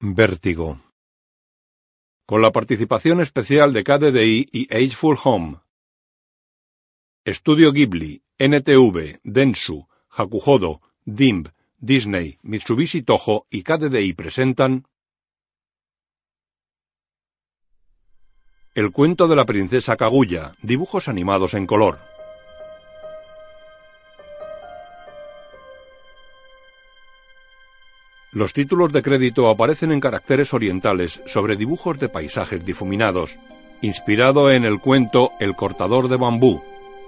Vértigo. Con la participación especial de KDDI y Ageful Home. Estudio Ghibli, NTV, Densu, Hakuhodo, DIMB, Disney, Mitsubishi Toho y KDDI presentan El cuento de la princesa Kaguya, dibujos animados en color. Los títulos de crédito aparecen en caracteres orientales sobre dibujos de paisajes difuminados, inspirado en el cuento El cortador de bambú,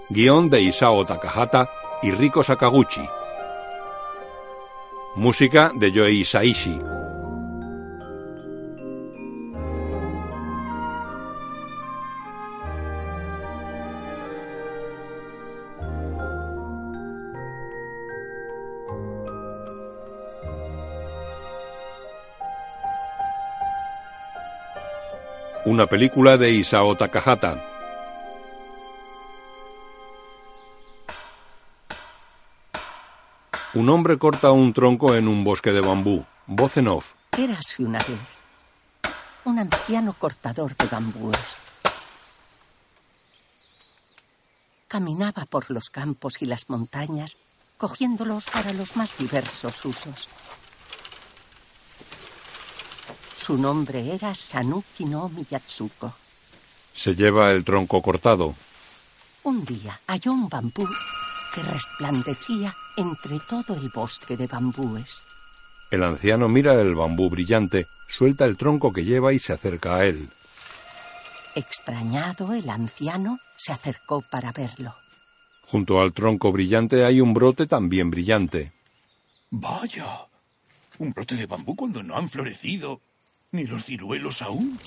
guion de Isao Takahata y Riko Sakaguchi. Música de Yoei Isaishi. Una película de Isao Takahata. Un hombre corta un tronco en un bosque de bambú. Voz en off. Érase una vez un anciano cortador de bambúes. Caminaba por los campos y las montañas, cogiéndolos para los más diversos usos. Su nombre era Sanuki no Miyatsuko. Se lleva el tronco cortado. Un día halló un bambú que resplandecía entre todo el bosque de bambúes. El anciano mira el bambú brillante, suelta el tronco que lleva y se acerca a él. Extrañado, el anciano se acercó para verlo. Junto al tronco brillante hay un brote también brillante. Vaya, un brote de bambú cuando no han florecido. Ni los ciruelos aún.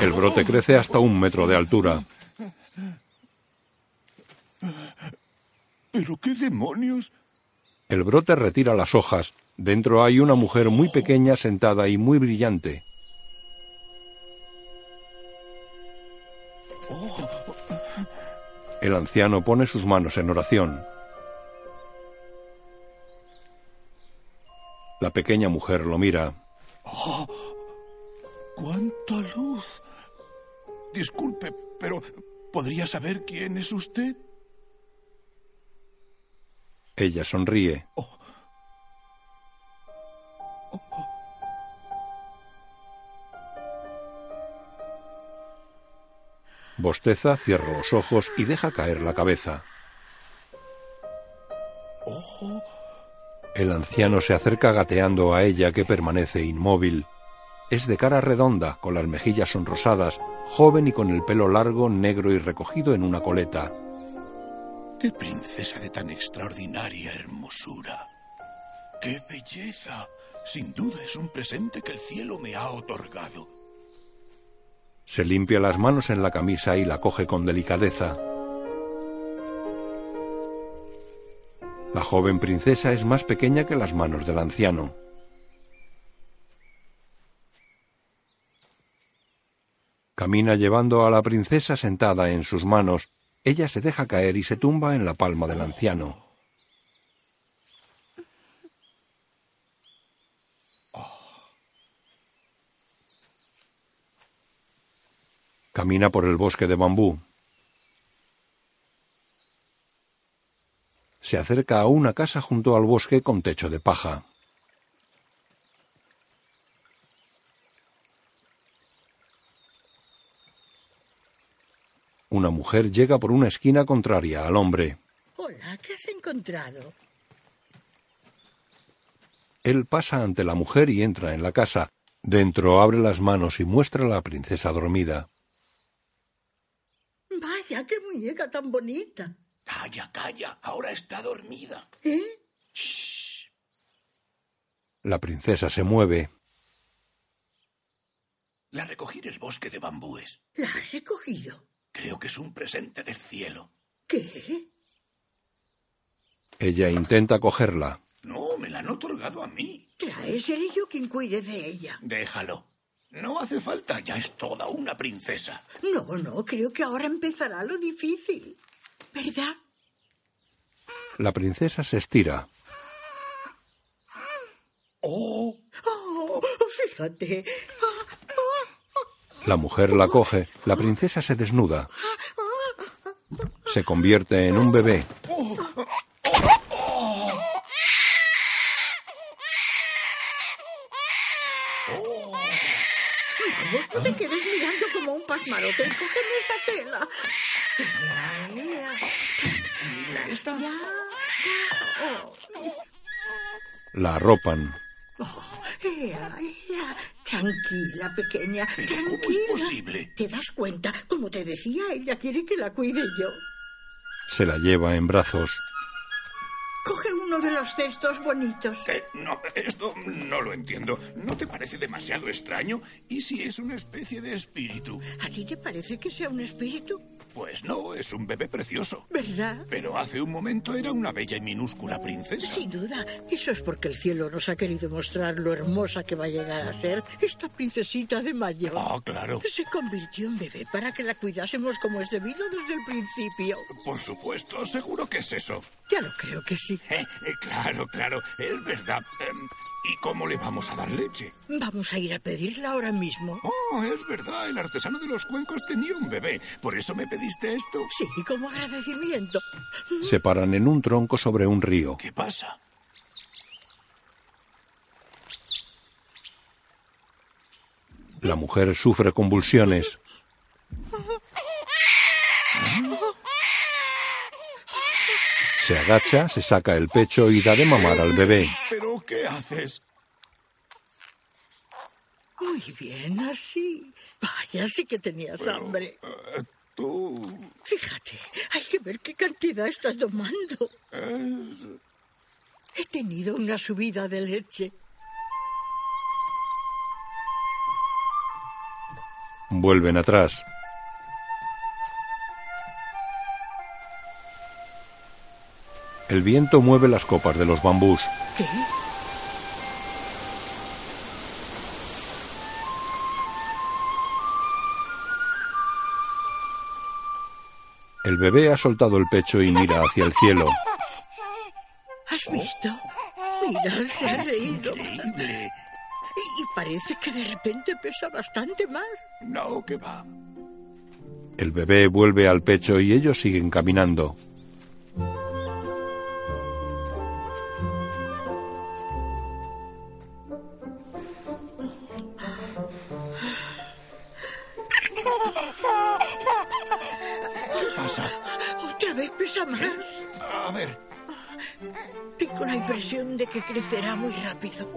El brote crece hasta un metro de altura. ¿Pero qué demonios? El brote retira las hojas. Dentro hay una mujer muy pequeña sentada y muy brillante. El anciano pone sus manos en oración. La pequeña mujer lo mira. ¡Oh! ¡Cuánta luz! Disculpe, pero ¿podría saber quién es usted? Ella sonríe. Oh. Bosteza, cierra los ojos y deja caer la cabeza. Oh. El anciano se acerca gateando a ella que permanece inmóvil. Es de cara redonda, con las mejillas sonrosadas, joven y con el pelo largo, negro y recogido en una coleta. ¡Qué princesa de tan extraordinaria hermosura! ¡Qué belleza! Sin duda es un presente que el cielo me ha otorgado. Se limpia las manos en la camisa y la coge con delicadeza. La joven princesa es más pequeña que las manos del anciano. Camina llevando a la princesa sentada en sus manos. Ella se deja caer y se tumba en la palma del anciano. Camina por el bosque de bambú. Se acerca a una casa junto al bosque con techo de paja. Una mujer llega por una esquina contraria al hombre. Hola, ¿qué has encontrado? Él pasa ante la mujer y entra en la casa. Dentro abre las manos y muestra a la princesa dormida. Vaya, qué muñeca tan bonita. Calla, calla, ahora está dormida. ¿Eh? Shh. La princesa se mueve. La recogí en el bosque de bambúes. ¿La has recogido? Creo que es un presente del cielo. ¿Qué? Ella intenta cogerla. No, me la han otorgado a mí. Trae, seré yo quien cuide de ella. Déjalo. No hace falta, ya es toda una princesa. No, no, creo que ahora empezará lo difícil. ¿Verdad? La princesa se estira. ¡Oh! Oh, Fíjate. La mujer la coge, la princesa se desnuda. Se convierte en un bebé. Vamos, no te quedes mirando como un pasmarote y cógeme esa tela. Ya, ya. Ya, ya. Oh, La arropan. ea, ea. Tranquila, pequeña. ¿Pero tranquila. cómo es posible? ¿Te das cuenta? Como te decía, ella quiere que la cuide yo. Se la lleva en brazos. Coge uno de los cestos bonitos. Eh, no, esto no lo entiendo. ¿No te parece demasiado extraño? ¿Y si es una especie de espíritu? ¿A ti te parece que sea un espíritu? Pues no, es un bebé precioso. ¿Verdad? Pero hace un momento era una bella y minúscula princesa. Sin duda, eso es porque el cielo nos ha querido mostrar lo hermosa que va a llegar a ser esta princesita de mayo. Ah, claro. Se convirtió en bebé para que la cuidásemos como es debido desde el principio. Por supuesto, seguro que es eso. Ya lo creo que sí. Eh, eh, claro, claro, es verdad. Em, ¿Y cómo le vamos a dar leche? Vamos a ir a pedirla ahora mismo. Oh, es verdad, el artesano de los cuencos tenía un bebé. ¿Por eso me pediste esto? Sí, como agradecimiento. Se paran en un tronco sobre un río. ¿Qué pasa? La mujer sufre convulsiones. Se agacha, se saca el pecho y da de mamar al bebé. ¿Pero qué haces? Muy bien, así. Vaya, sí que tenías hambre. Eh, tú... Fíjate, hay que ver qué cantidad estás tomando. He tenido una subida de leche. Vuelven atrás. El viento mueve las copas de los bambús. ¿Qué? El bebé ha soltado el pecho y mira hacia el cielo. ¿Has visto? Mira, se ha es reído. increíble. Y, y parece que de repente pesa bastante más. No, que va. El bebé vuelve al pecho y ellos siguen caminando. a ver. Tengo la impresión de que crecerá muy rápido.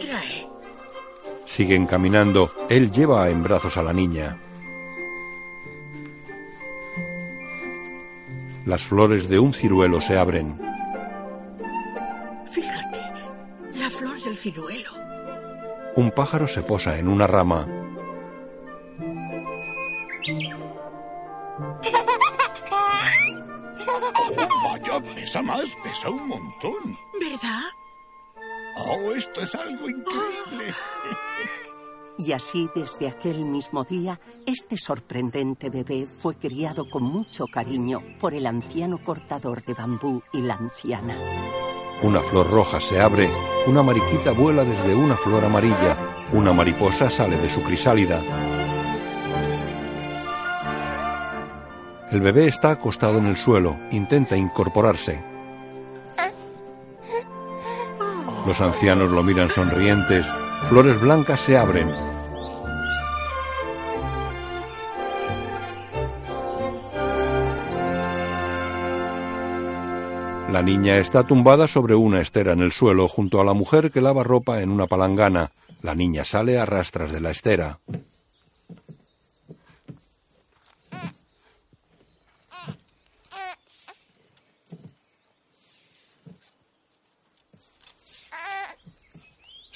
Trae. Siguen caminando. Él lleva en brazos a la niña. Las flores de un ciruelo se abren. Fíjate, la flor del ciruelo. Un pájaro se posa en una rama. Pesa más, pesa un montón. ¿Verdad? Oh, esto es algo increíble. Y así, desde aquel mismo día, este sorprendente bebé fue criado con mucho cariño por el anciano cortador de bambú y la anciana. Una flor roja se abre, una mariquita vuela desde una flor amarilla, una mariposa sale de su crisálida. El bebé está acostado en el suelo, intenta incorporarse. Los ancianos lo miran sonrientes, flores blancas se abren. La niña está tumbada sobre una estera en el suelo junto a la mujer que lava ropa en una palangana. La niña sale a rastras de la estera.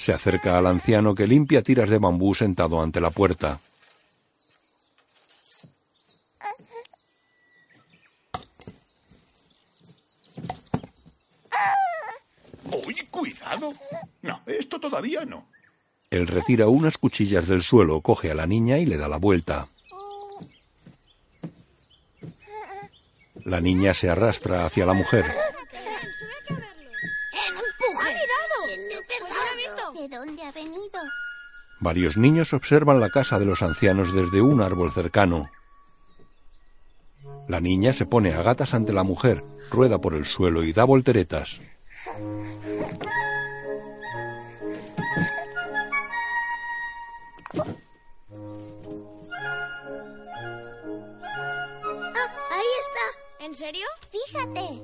Se acerca al anciano que limpia tiras de bambú sentado ante la puerta. Uy, cuidado. No, esto todavía no. Él retira unas cuchillas del suelo, coge a la niña y le da la vuelta. La niña se arrastra hacia la mujer. ¿De dónde ha venido? Varios niños observan la casa de los ancianos desde un árbol cercano. La niña se pone a gatas ante la mujer, rueda por el suelo y da volteretas. Ah, ahí está. ¿En serio? Fíjate.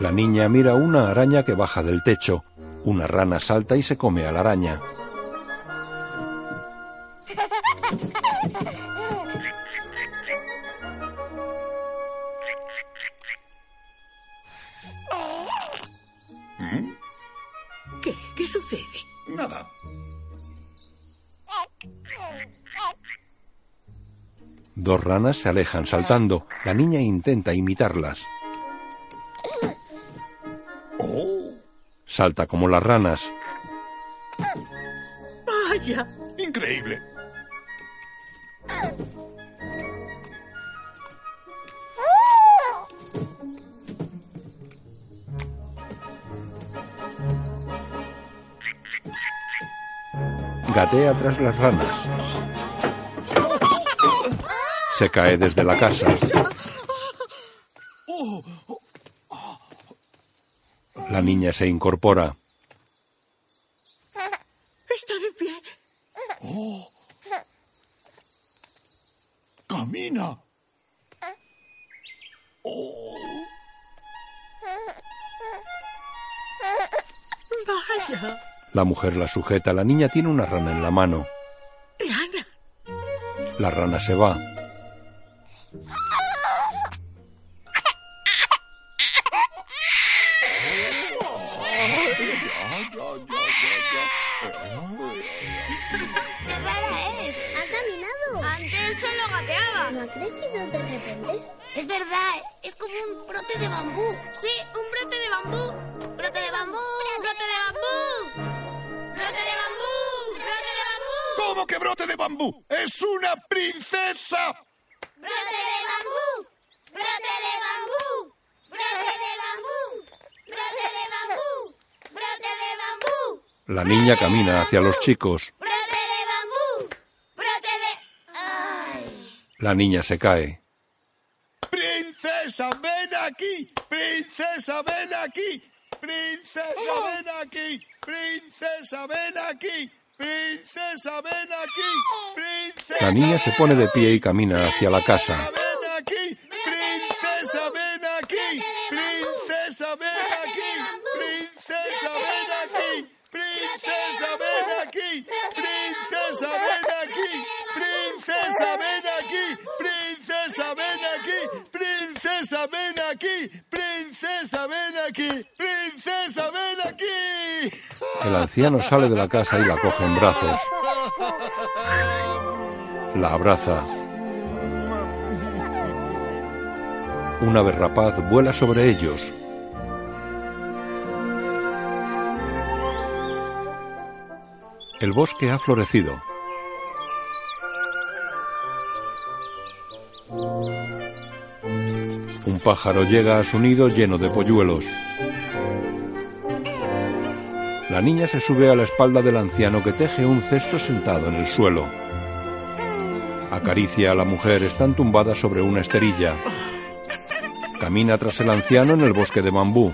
La niña mira una araña que baja del techo. Una rana salta y se come a la araña. ¿Mm? ¿Qué? ¿Qué sucede? Nada. Dos ranas se alejan saltando. La niña intenta imitarlas. ¡Oh! Salta como las ranas. Vaya. ¡Increíble! Gatea tras las ranas. Se cae desde la casa. La niña se incorpora. Está de pie. ¡Oh! ¡Camina! ¡Oh! Vaya. La mujer la sujeta. La niña tiene una rana en la mano. Rana. La rana se va. Ha crecido de repente? Es verdad, es como un brote de bambú. Sí, un brote de bambú. ¡Brote de bambú! ¡Brote de bambú! ¡Brote de bambú! ¡Brote de bambú! ¿Cómo que brote de bambú? ¡Es una princesa! ¡Brote de bambú! ¡Brote de bambú! ¡Brote de bambú! ¡Brote de bambú! ¡Brote de bambú! La niña camina hacia los chicos. ¡Brote de bambú! ¡Brote de... ¡Ay! La niña se cae. ¡Princesa, ven aquí! ¡Princesa, ven aquí! ¡Princesa, ven aquí! ¡Princesa, ven aquí! ¡Princesa, ven aquí! ¡Princesa! La niña se pone de pie y camina hacia la casa. Ven aquí! ¡Princesa, ven aquí! ¡Princesa, ven aquí! El anciano sale de la casa y la coge en brazos. La abraza. Un ave rapaz vuela sobre ellos. El bosque ha florecido. Pájaro llega a su nido lleno de polluelos. La niña se sube a la espalda del anciano que teje un cesto sentado en el suelo. Acaricia a la mujer, están tumbadas sobre una esterilla. Camina tras el anciano en el bosque de bambú.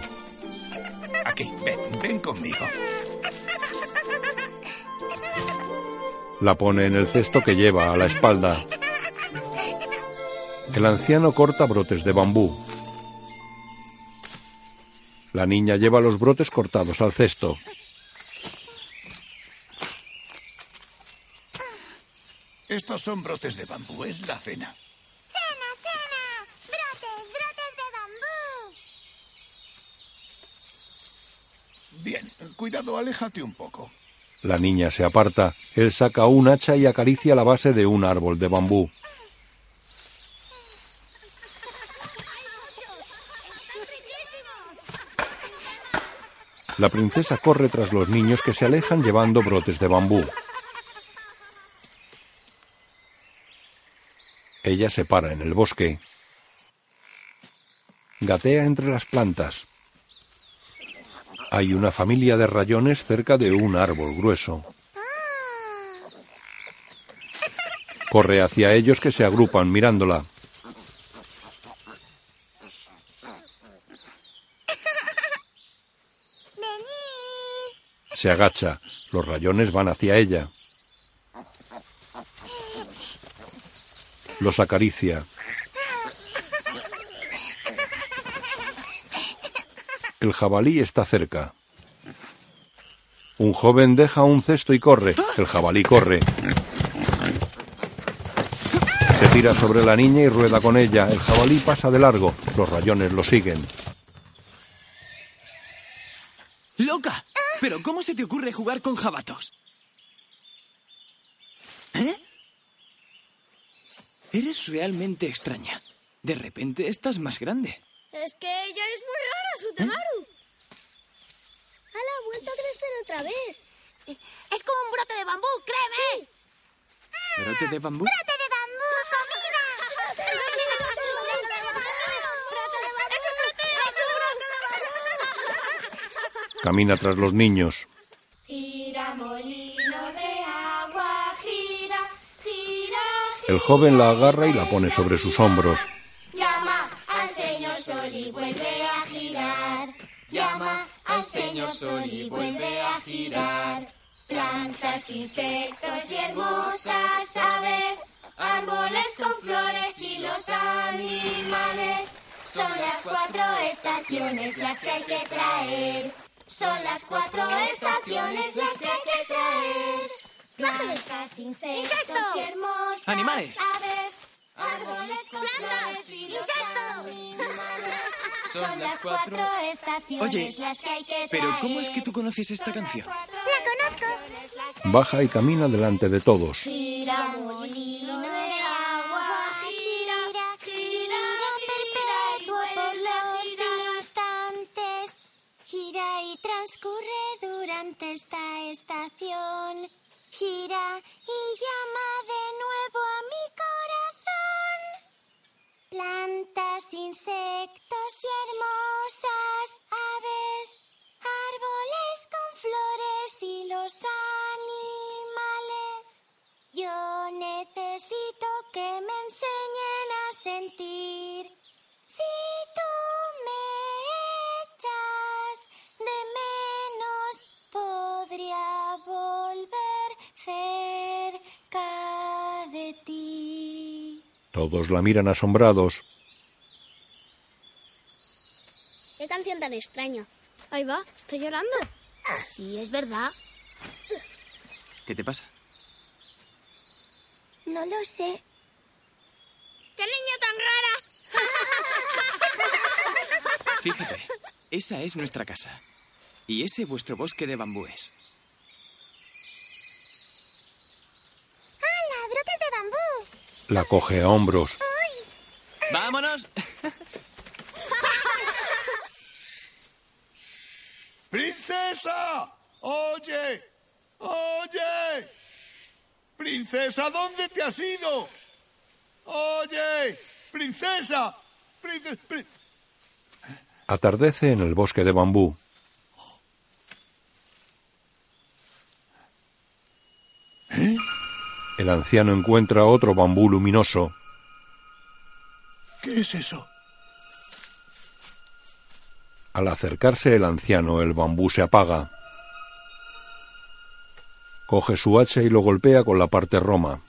Aquí, ven, ven conmigo. La pone en el cesto que lleva a la espalda. El anciano corta brotes de bambú. La niña lleva los brotes cortados al cesto. Estos son brotes de bambú, es la cena. ¡Cena, cena! ¡Brotes, brotes de bambú! Bien, cuidado, aléjate un poco. La niña se aparta. Él saca un hacha y acaricia la base de un árbol de bambú. La princesa corre tras los niños que se alejan llevando brotes de bambú. Ella se para en el bosque. Gatea entre las plantas. Hay una familia de rayones cerca de un árbol grueso. Corre hacia ellos que se agrupan mirándola. Se agacha. Los rayones van hacia ella. Los acaricia. El jabalí está cerca. Un joven deja un cesto y corre. El jabalí corre. Se tira sobre la niña y rueda con ella. El jabalí pasa de largo. Los rayones lo siguen. ¡Loca! ¿Pero cómo se te ocurre jugar con jabatos? ¿Eh? Eres realmente extraña. De repente estás más grande. Es que ella es muy rara, Sutemaru. ¡Hala, ha vuelto a crecer otra vez! Es como un brote de bambú, créeme. ¿Brote de bambú? ¡Brote de bambú! ¡Comida! ¡Es un brote! ¡Es un brote! Camina tras los niños. Gira, molino de agua, gira, gira, El joven la agarra y la pone sobre sus hombros. Llama al señor sol y vuelve a girar. Llama al señor sol y vuelve a girar. Plantas, insectos y hermosas aves, árboles con flores y los animales. Son las cuatro estaciones las que hay que traer. Son las cuatro estaciones las que hay que traer. Plantas, insectos y hermosas Animales. aves, árboles con flores y los animales. Son las cuatro estaciones Oye, las que hay que ¿Pero traer. cómo es que tú conoces esta canción? La conozco. Baja y camina delante de todos. Gira, molino esta estación. Gira y llama de nuevo a mi corazón. Plantas, insectos y hermosas aves, árboles con flores y los animales. Yo necesito que me enseñen a sentir. Si cerca de ti. Todos la miran asombrados. ¿Qué canción tan extraña? Ahí va, estoy llorando. Sí, es verdad. ¿Qué te pasa? No lo sé. ¡Qué niña tan rara! Fíjate, esa es nuestra casa. Y ese vuestro bosque de bambúes. ¡Hala, brotes de bambú! La coge a hombros. ¡Vámonos! ¡Princesa! ¡Oye! ¡Oye! ¡Princesa, ¿dónde te has ido? ¡Oye! ¡Princesa! ¡Princesa! Atardece en el bosque de bambú. El anciano encuentra otro bambú luminoso. ¿Qué es eso? Al acercarse el anciano, el bambú se apaga. Coge su hacha y lo golpea con la parte roma.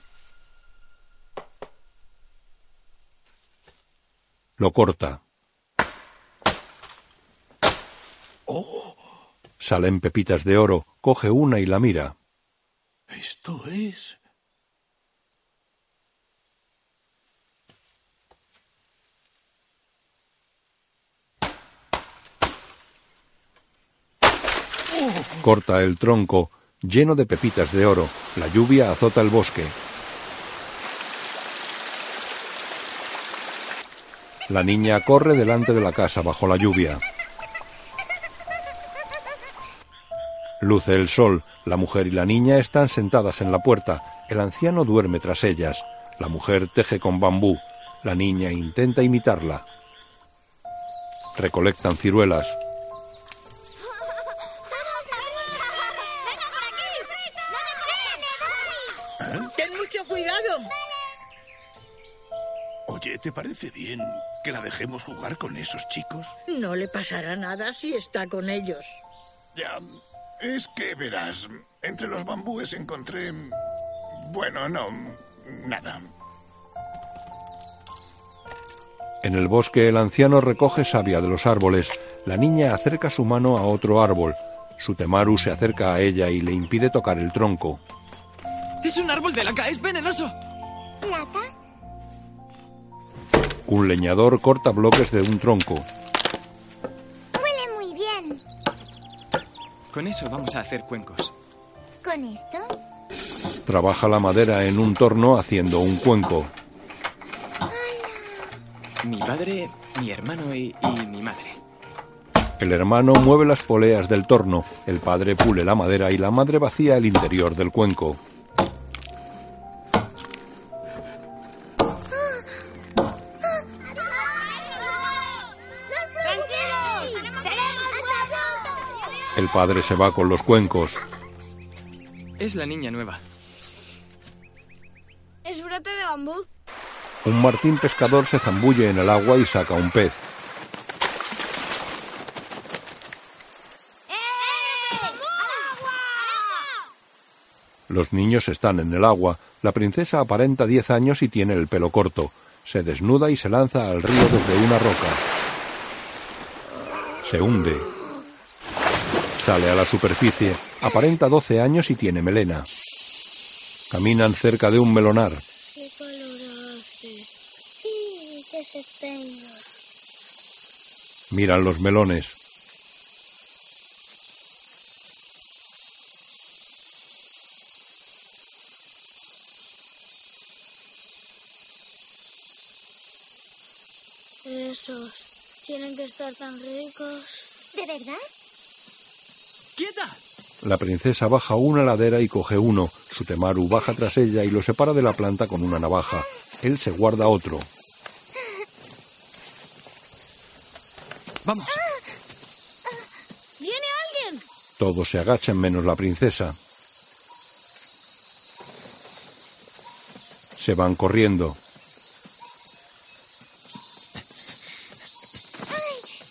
Lo corta. Salen pepitas de oro, coge una y la mira. Esto es... Corta el tronco, lleno de pepitas de oro. La lluvia azota el bosque. La niña corre delante de la casa bajo la lluvia. Luce el sol. La mujer y la niña están sentadas en la puerta. El anciano duerme tras ellas. La mujer teje con bambú. La niña intenta imitarla. Recolectan ciruelas. ¿Te parece bien que la dejemos jugar con esos chicos? No le pasará nada si está con ellos. Ya, es que verás, entre los bambúes encontré... Bueno, no, nada. En el bosque el anciano recoge savia de los árboles. La niña acerca su mano a otro árbol. Sutemaru se acerca a ella y le impide tocar el tronco. ¡Es un árbol de laca! ¡Es venenoso! ¿Plata? Un leñador corta bloques de un tronco. Huele muy bien. Con eso vamos a hacer cuencos. ¿Con esto? Trabaja la madera en un torno haciendo un cuenco. Mi padre, mi hermano y, y mi madre. El hermano mueve las poleas del torno, el padre pule la madera y la madre vacía el interior del cuenco. El padre se va con los cuencos. Es la niña nueva. ¿Es brote de bambú? Un martín pescador se zambulle en el agua y saca un pez. ¡Eh! ¡Al agua! Los niños están en el agua. La princesa aparenta 10 años y tiene el pelo corto. Se desnuda y se lanza al río desde una roca. Se hunde. Sale a la superficie. Aparenta 12 años y tiene melena. Caminan cerca de un melonar. ¡Qué hace! Sí, que se tenga. Miran los melones. Esos tienen que estar tan ricos. ¿De verdad? ¡Quieta! La princesa baja una ladera y coge uno. Sutemaru baja tras ella y lo separa de la planta con una navaja. Él se guarda otro. ¡Vamos! ¿Viene alguien? Todos se agachan menos la princesa. Se van corriendo.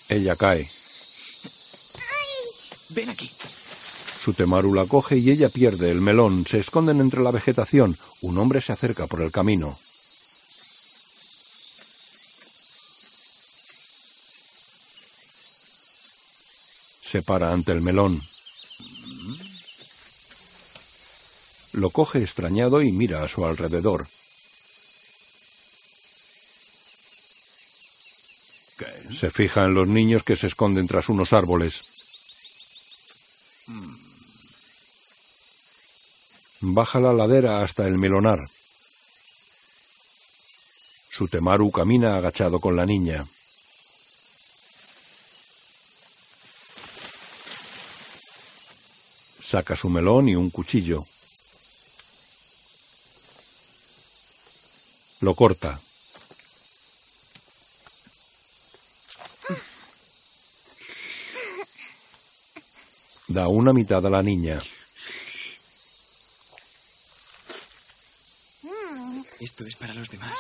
Ella cae. ¡Ven aquí! Sutemaru la coge y ella pierde el melón. Se esconden entre la vegetación. Un hombre se acerca por el camino. Se para ante el melón. Lo coge extrañado y mira a su alrededor. Se fija en los niños que se esconden tras unos árboles. Baja la ladera hasta el melonar. Sutemaru camina agachado con la niña. Saca su melón y un cuchillo. Lo corta. Da una mitad a la niña. Para los demás.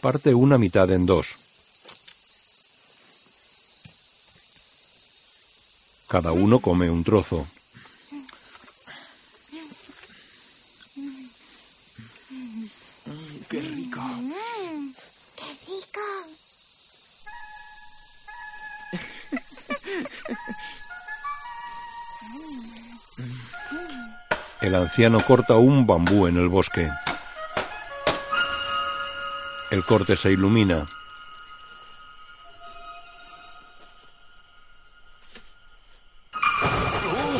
Parte una mitad en dos. Cada uno come un trozo. El anciano corta un bambú en el bosque. El corte se ilumina.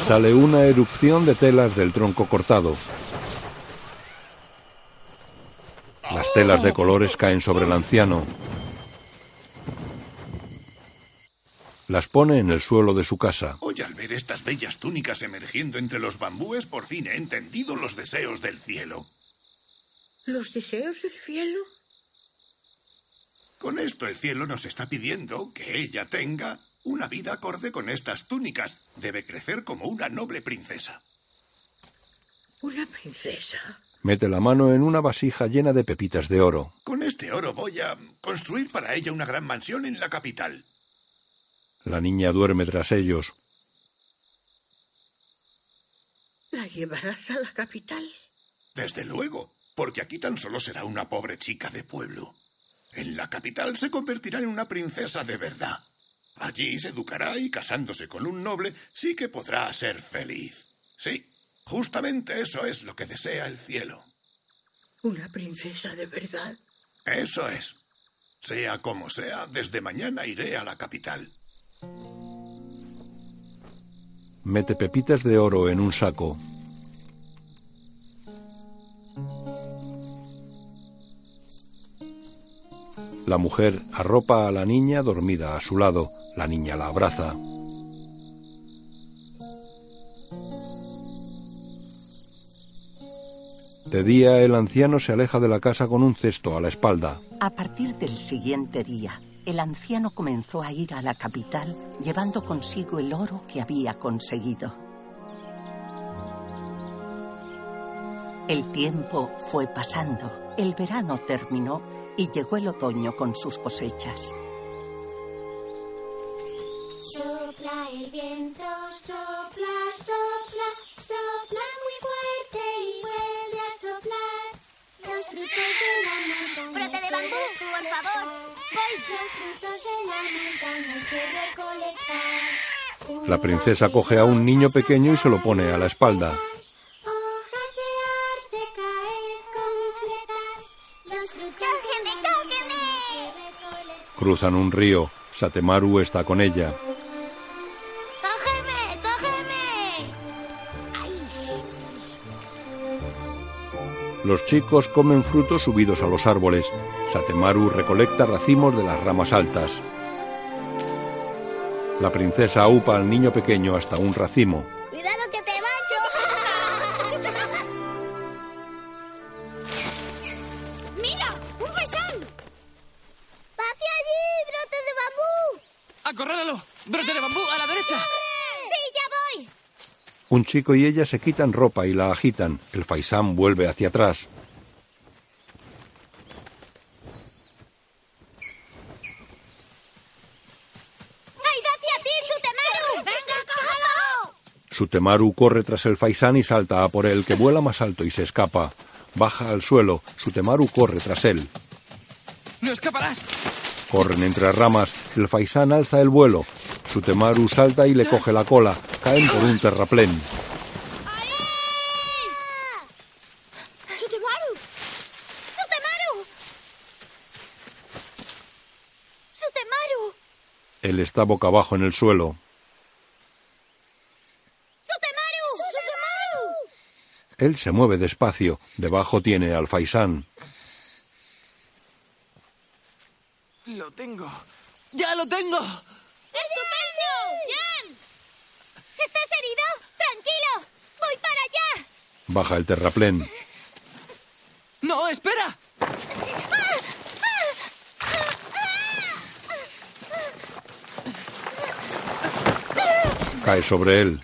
Sale una erupción de telas del tronco cortado. Las telas de colores caen sobre el anciano. Las pone en el suelo de su casa. Hoy al ver estas bellas túnicas emergiendo entre los bambúes, por fin he entendido los deseos del cielo. ¿Los deseos del cielo? Con esto el cielo nos está pidiendo que ella tenga una vida acorde con estas túnicas. Debe crecer como una noble princesa. ¿Una princesa? Mete la mano en una vasija llena de pepitas de oro. Con este oro voy a construir para ella una gran mansión en la capital. La niña duerme tras ellos. ¿La llevarás a la capital? Desde luego, porque aquí tan solo será una pobre chica de pueblo. En la capital se convertirá en una princesa de verdad. Allí se educará y casándose con un noble sí que podrá ser feliz. Sí, justamente eso es lo que desea el cielo. ¿Una princesa de verdad? Eso es. Sea como sea, desde mañana iré a la capital. Mete pepitas de oro en un saco. La mujer arropa a la niña dormida a su lado. La niña la abraza. De día el anciano se aleja de la casa con un cesto a la espalda. A partir del siguiente día, el anciano comenzó a ir a la capital llevando consigo el oro que había conseguido. El tiempo fue pasando, el verano terminó y llegó el otoño con sus cosechas. Sopla el viento, sopla, sopla, sopla muy fuerte y vuelve a soplar. Los frutos de la montaña. Brote de bambú, por favor. Los frutos de la montaña hay que recolectar. La princesa coge a un niño pequeño y se lo pone a la espalda. Cruzan un río. Satemaru está con ella. Los chicos comen frutos subidos a los árboles. Satemaru recolecta racimos de las ramas altas. La princesa aupa al niño pequeño hasta un racimo. ¡Cuidado que te mancho! ¡Mira! ¡Un faisán! ¡Va hacia allí, brote de bambú! ¡Acorrálalo! ¡Brote de bambú a la derecha! Un chico y ella se quitan ropa y la agitan. El faisán vuelve hacia atrás. ¡Ha ido hacia ti, Sutemaru! ¡Venga, cógelo! Sutemaru corre tras el faisán y salta a por él, que vuela más alto y se escapa. Baja al suelo. Sutemaru corre tras él. ¡No escaparás! Corren entre ramas. El faisán alza el vuelo. Sutemaru salta y le coge la cola. Caen por un terraplén. ¡Sutemaru! ¡Sutemaru! ¡Sutemaru! Él está boca abajo en el suelo. ¡Sutemaru! ¡Sutemaru! Él se mueve despacio. Debajo tiene al faisán. ¡Lo tengo! ¡Ya lo tengo! ¡Estupendo! ¡Jan! ¿Estás herido? ¡Tranquilo! ¡Voy para allá! Baja el terraplén. ¡No, espera! Cae sobre él.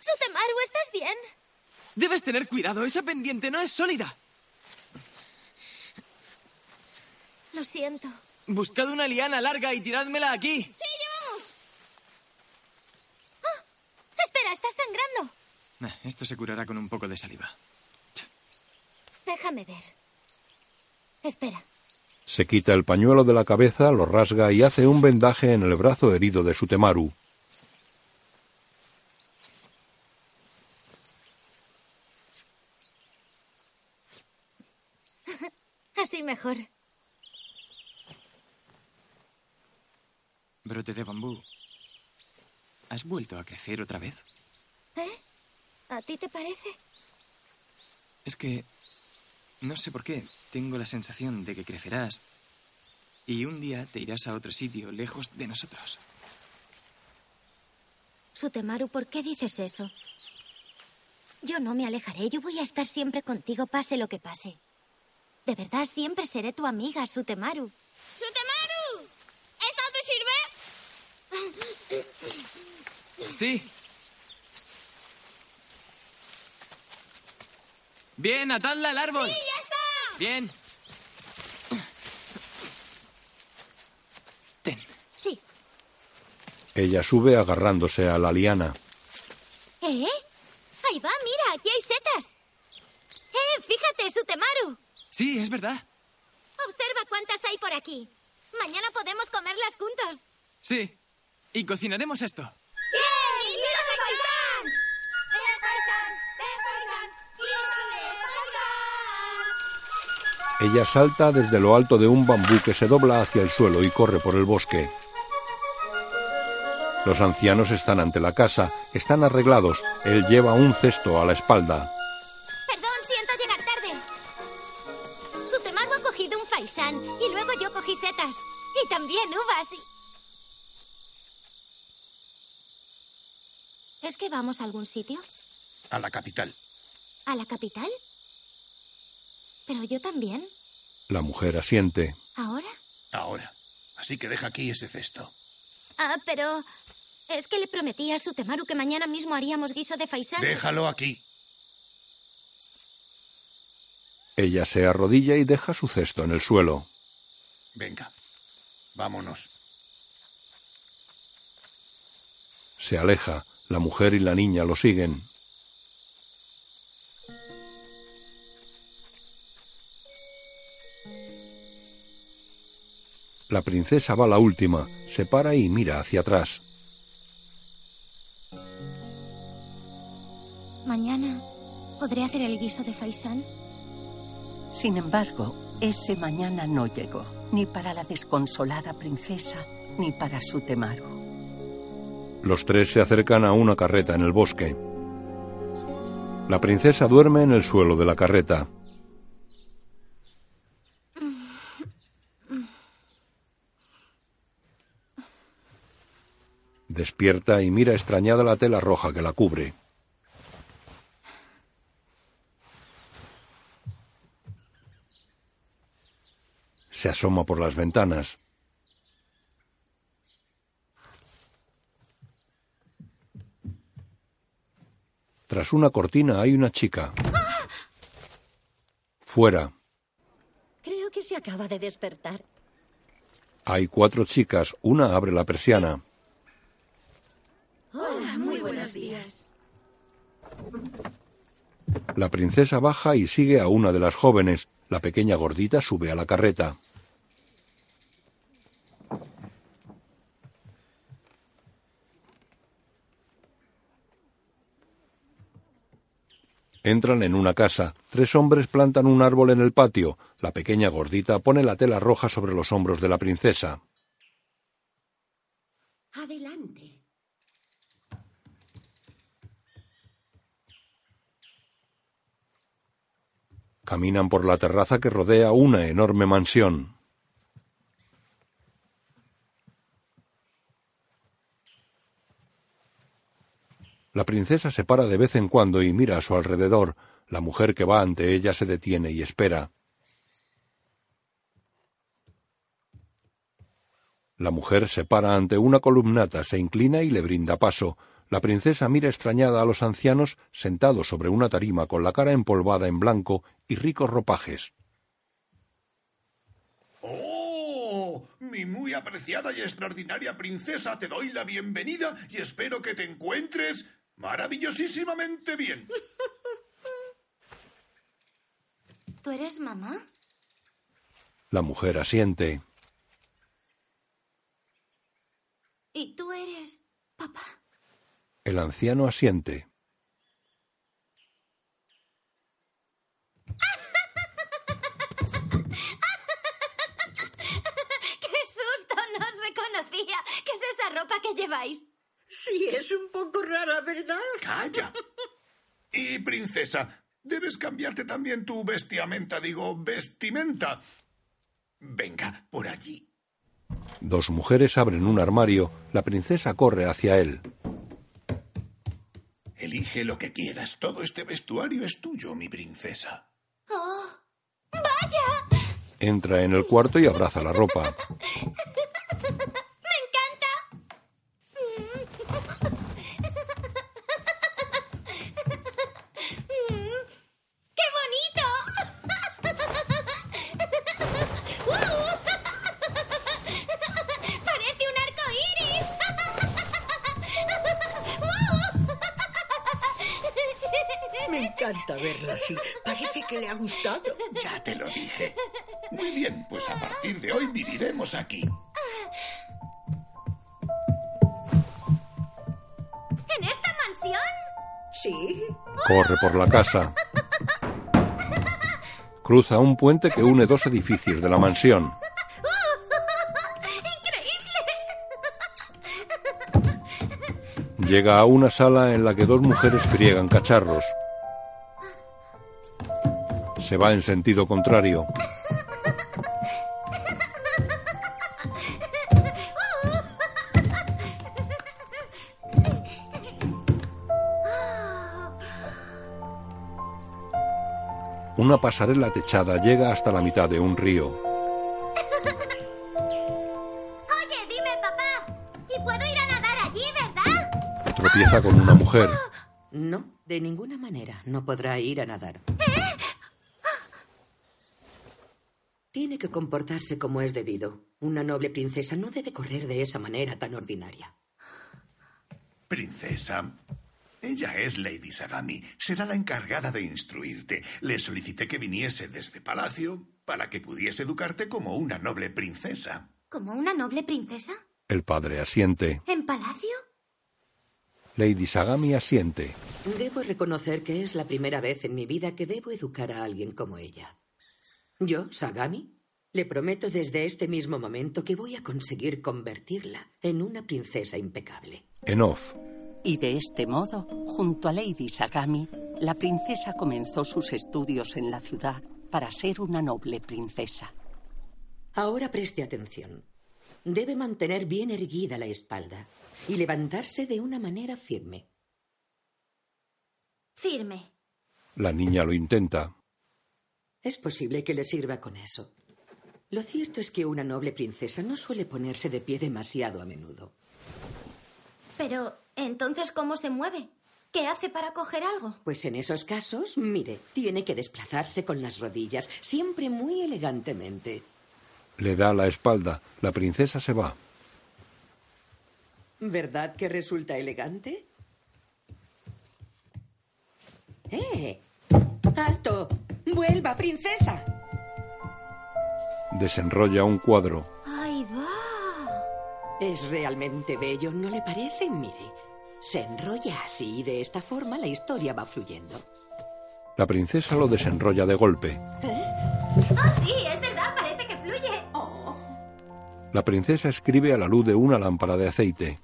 Sutemaru, ¿estás bien? Debes tener cuidado, esa pendiente no es sólida. Lo siento. Buscad una liana larga y tirádmela aquí. ¡Sí, llevamos! ¡Ah! Espera, estás sangrando. Ah, Esto se curará con un poco de saliva. Déjame ver. Espera. Se quita el pañuelo de la cabeza, lo rasga y hace un vendaje en el brazo herido de Sutemaru. Así mejor. Brote de bambú. ¿Has vuelto a crecer otra vez? ¿Eh? ¿A ti te parece? Es que... No sé por qué. Tengo la sensación de que crecerás. Y un día te irás a otro sitio, lejos de nosotros. Sutemaru, ¿por qué dices eso? Yo no me alejaré. Yo voy a estar siempre contigo, pase lo que pase. De verdad, siempre seré tu amiga, Sutemaru. ¡Sutemaru! ¿Esto te sirve? Sí. Bien, atadla al árbol. ¡Sí, ya está! Bien. Ten. Sí. Ella sube agarrándose a la liana. ¿Eh? Ahí va, mira, aquí hay setas. ¡Eh, fíjate, Sutemaru! Sí, es verdad. Observa cuántas hay por aquí. Mañana podemos comerlas juntos. Sí. Y cocinaremos esto. Ella salta desde lo alto de un bambú que se dobla hacia el suelo y corre por el bosque. Los ancianos están ante la casa, están arreglados. Él lleva un cesto a la espalda. Perdón, siento llegar tarde. Sutemaru ha cogido un faisán y luego yo cogí setas. Y también uvas y... ¿Es que vamos a algún sitio? A la capital. ¿A la capital? Pero yo también. La mujer asiente. ¿Ahora? Ahora. Así que deja aquí ese cesto. Ah, pero... Es que le prometí a Sutemaru que mañana mismo haríamos guiso de faisán. Déjalo aquí. Ella se arrodilla y deja su cesto en el suelo. Venga. Vámonos. Se aleja. La mujer y la niña lo siguen. La princesa va la última, se para y mira hacia atrás. Mañana podré hacer el guiso de faisán. Sin embargo, ese mañana no llegó, ni para la desconsolada princesa, ni para Sutemaru. Los tres se acercan a una carreta en el bosque. La princesa duerme en el suelo de la carreta. Despierta y mira extrañada la tela roja que la cubre. Se asoma por las ventanas. Tras una cortina hay una chica. Fuera Creo que se acaba de despertar. hay cuatro chicas. Una abre la persiana. Hola, muy buenos días. La princesa baja y sigue a una de las jóvenes. La pequeña gordita sube a la carreta. Entran en una casa. Tres hombres plantan un árbol en el patio. La pequeña gordita pone la tela roja sobre los hombros de la princesa. Adelante. Caminan por la terraza que rodea una enorme mansión. La princesa se para de vez en cuando y mira a su alrededor. La mujer que va ante ella se detiene y espera. La mujer se para ante una columnata, se inclina y le brinda paso. La princesa mira extrañada a los ancianos sentados sobre una tarima con la cara empolvada en blanco y ricos ropajes. ¡Oh! Mi muy apreciada y extraordinaria princesa, te doy la bienvenida y espero que te encuentres maravillosísimamente bien. ¿Tú eres mamá? La mujer asiente. ¿Y tú eres papá? El anciano asiente. ¡Qué susto! No os reconocía. ¿Qué es esa ropa que lleváis? Sí, es un poco rara, ¿verdad? ¡Calla! Y, princesa, debes cambiarte también tu vestimenta, digo, vestimenta. Venga, por allí. Dos mujeres abren un armario. La princesa corre hacia él. Elige lo que quieras. Todo este vestuario es tuyo, mi princesa. ¡Oh! ¡Vaya! Entra en el cuarto y abraza la ropa. por la casa. Cruza un puente que une dos edificios de la mansión. Llega a una sala en la que dos mujeres friegan cacharros. Se va en sentido contrario. Una pasarela techada llega hasta la mitad de un río. Oye, dime, papá. ¿Y puedo ir a nadar allí, verdad? Tropieza con una mujer. No, de ninguna manera. No podrá ir a nadar. Tiene que comportarse como es debido. Una noble princesa no debe correr de esa manera tan ordinaria. Princesa, ella es Lady Sagami. Será la encargada de instruirte. Le solicité que viniese desde palacio para que pudiese educarte como una noble princesa. ¿Como una noble princesa? El padre asiente. ¿En palacio? Lady Sagami asiente. Debo reconocer que es la primera vez en mi vida que debo educar a alguien como ella. Yo, Sagami, le prometo desde este mismo momento que voy a conseguir convertirla en una princesa impecable. En off. Y de este modo, junto a Lady Sagami, la princesa comenzó sus estudios en la ciudad para ser una noble princesa. Ahora preste atención. Debe mantener bien erguida la espalda y levantarse de una manera firme. Firme. La niña lo intenta. Es posible que le sirva con eso. Lo cierto es que una noble princesa no suele ponerse de pie demasiado a menudo. Pero, ¿entonces cómo se mueve? ¿Qué hace para coger algo? Pues en esos casos, mire, tiene que desplazarse con las rodillas, siempre muy elegantemente. Le da la espalda. La princesa se va. ¿Verdad que resulta elegante? ¡Eh! ¡Alto! ¡Vuelva, princesa! Desenrolla un cuadro. ¡Ahí va! Es realmente bello, ¿no le parece? Mire, se enrolla así y de esta forma la historia va fluyendo. La princesa lo desenrolla de golpe. ¡Ah, sí! Es verdad, parece que fluye. La princesa escribe a la luz de una lámpara de aceite.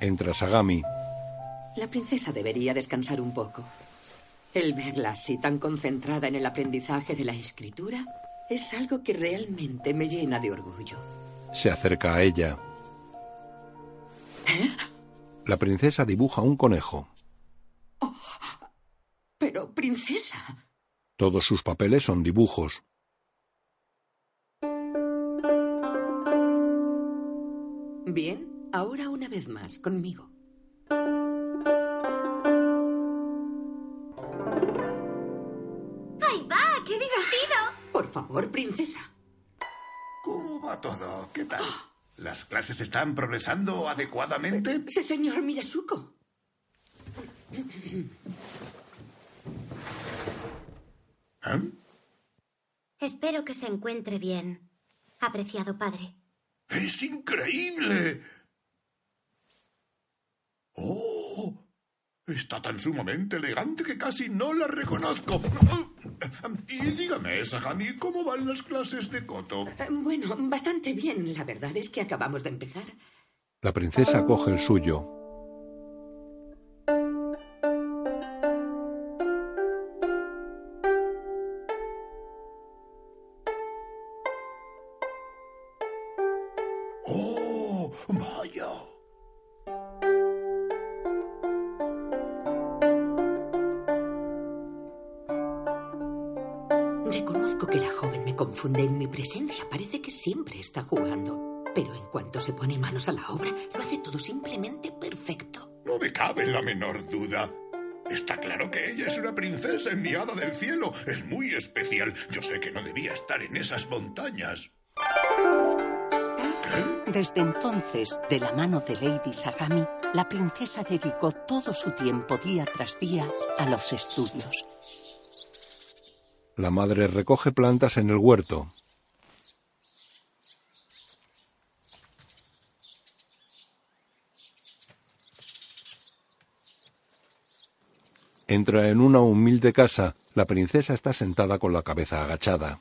Entra Sagami. La princesa debería descansar un poco. El verla así tan concentrada en el aprendizaje de la escritura es algo que realmente me llena de orgullo. Se acerca a ella. La princesa dibuja un conejo. Pero, princesa, Todos sus papeles son dibujos. bien, ahora una vez más, conmigo. Favor, princesa. ¿Cómo va todo? ¿Qué tal? ¿Las clases están progresando adecuadamente? Sí, señor Miyasuko. ¿Eh? Espero que se encuentre bien, apreciado padre. ¡Es increíble! ¡Oh! Está tan sumamente elegante que casi no la reconozco. Y dígame, Sagami, ¿cómo van las clases de Koto? Eh, Bueno, bastante bien. La verdad es que acabamos de empezar. La princesa coge el suyo. Se pone manos a la obra, lo hace todo simplemente perfecto. No me cabe la menor duda. Está claro que ella es una princesa enviada del cielo. Es muy especial. Yo sé que no debía estar en esas montañas. ¿Qué? Desde entonces, de la mano de Lady Sagami, la princesa dedicó todo su tiempo día tras día a los estudios. La madre recoge plantas en el huerto. Entra en una humilde casa. La princesa está sentada con la cabeza agachada.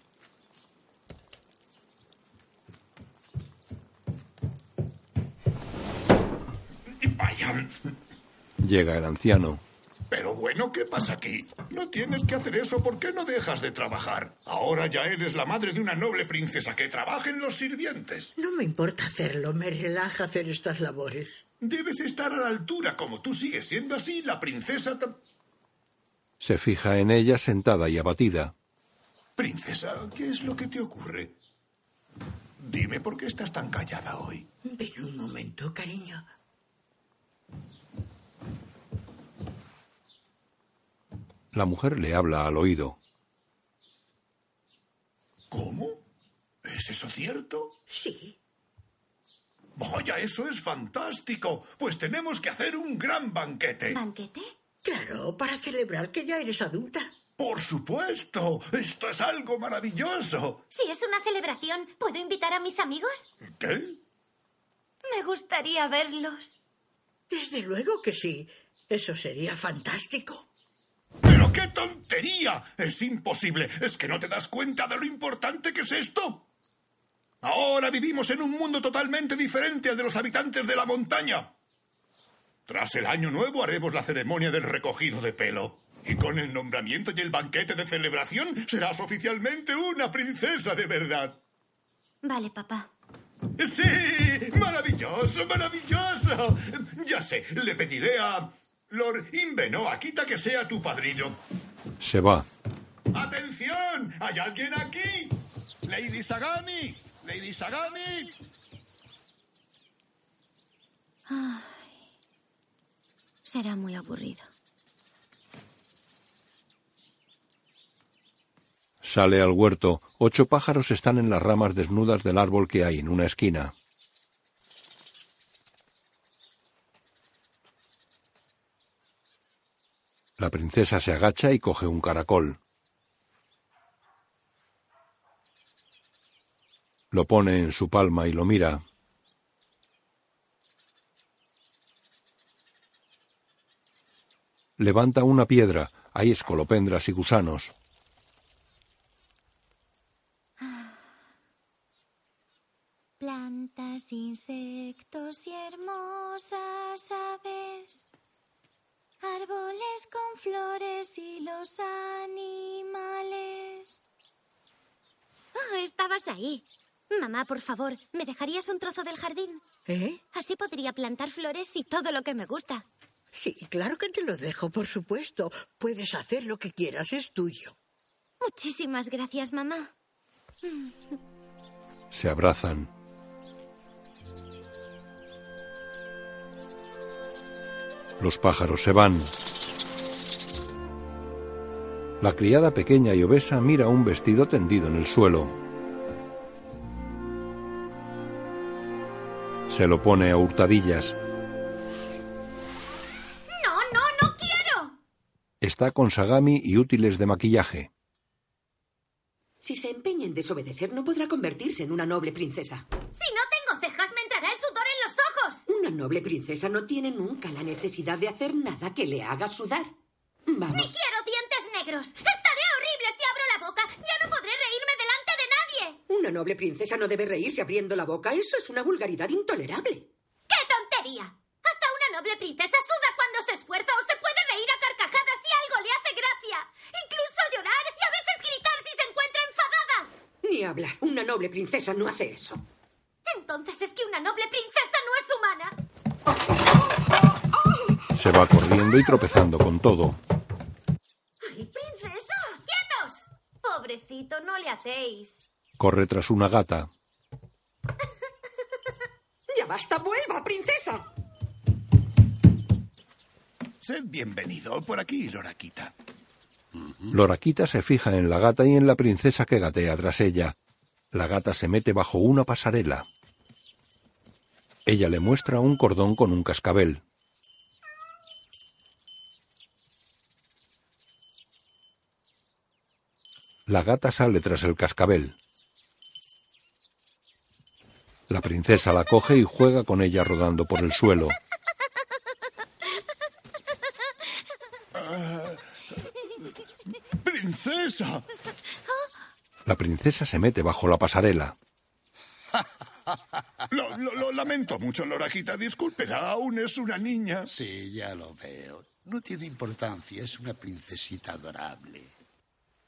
Vaya. Llega el anciano. Pero bueno, ¿qué pasa aquí? No tienes que hacer eso. ¿Por qué no dejas de trabajar? Ahora ya eres la madre de una noble princesa. Que trabajen los sirvientes. No me importa hacerlo. Me relaja hacer estas labores. Debes estar a la altura. Como tú sigues siendo así, la princesa... Se fija en ella sentada y abatida. Princesa, ¿qué es lo que te ocurre? Dime por qué estás tan callada hoy. Ven un momento, cariño. La mujer le habla al oído. ¿Cómo? ¿Es eso cierto? Sí. Vaya, eso es fantástico. Pues tenemos que hacer un gran banquete. ¿Banquete? Claro, para celebrar que ya eres adulta. Por supuesto. Esto es algo maravilloso. Si es una celebración, ¿puedo invitar a mis amigos? ¿Qué? Me gustaría verlos. Desde luego que sí. Eso sería fantástico. ¡Pero qué tontería! Es imposible. ¿Es que no te das cuenta de lo importante que es esto? Ahora vivimos en un mundo totalmente diferente al de los habitantes de la montaña. Tras el año nuevo haremos la ceremonia del recogido de pelo. Y con el nombramiento y el banquete de celebración serás oficialmente una princesa de verdad. Vale, papá. Sí, maravilloso, maravilloso. Ya sé, le pediré a Lord Inveno Akita que sea tu padrino. Se va. ¡Atención! ¿Hay alguien aquí? Lady Sagami. Lady Sagami. Será muy aburrido. Sale al huerto. Ocho pájaros están en las ramas desnudas del árbol que hay en una esquina. La princesa se agacha y coge un caracol. Lo pone en su palma y lo mira. Levanta una piedra. Hay escolopendras y gusanos. Plantas, insectos y hermosas aves. Árboles con flores y los animales. Ah, estabas ahí. Mamá, por favor, ¿me dejarías un trozo del jardín? ¿Eh? Así podría plantar flores y todo lo que me gusta. Sí, claro que te lo dejo, por supuesto. Puedes hacer lo que quieras, es tuyo. Muchísimas gracias, mamá. Se abrazan. Los pájaros se van. La criada pequeña y obesa mira un vestido tendido en el suelo. Se lo pone a hurtadillas. Está con Sagami y útiles de maquillaje. Si se empeña en desobedecer, no podrá convertirse en una noble princesa. Si no tengo cejas, me entrará el sudor en los ojos. Una noble princesa no tiene nunca la necesidad de hacer nada que le haga sudar. Ni Vamos. quiero dientes negros. Estaré horrible si abro la boca. Ya no podré reírme delante de nadie. Una noble princesa no debe reírse abriendo la boca. Eso es una vulgaridad intolerable. ¡Qué tontería! Hasta una noble princesa suda cuando se esfuerza o se puede reír a carcajadas si algo le hace gracia. Incluso llorar y a veces gritar si se encuentra enfadada. Ni hablar. Una noble princesa no hace eso. Entonces es que una noble princesa no es humana. Se va corriendo y tropezando con todo. ¡Ay, princesa! ¡Quietos! Pobrecito, no le atéis. Corre tras una gata. ¡Ya basta! ¡Vuelva, princesa! Sed bienvenido. Por aquí, Loraquita. Loraquita se fija en la gata y en la princesa que gatea tras ella. La gata se mete bajo una pasarela. Ella le muestra un cordón con un cascabel. La gata sale tras el cascabel. La princesa la coge y juega con ella rodando por el suelo. ¡Princesa! La princesa se mete bajo la pasarela. Lo, lo- lo lamento mucho, Lorajita. Discúlpela, aún es una niña. Sí, ya lo veo. No tiene importancia, es una princesita adorable.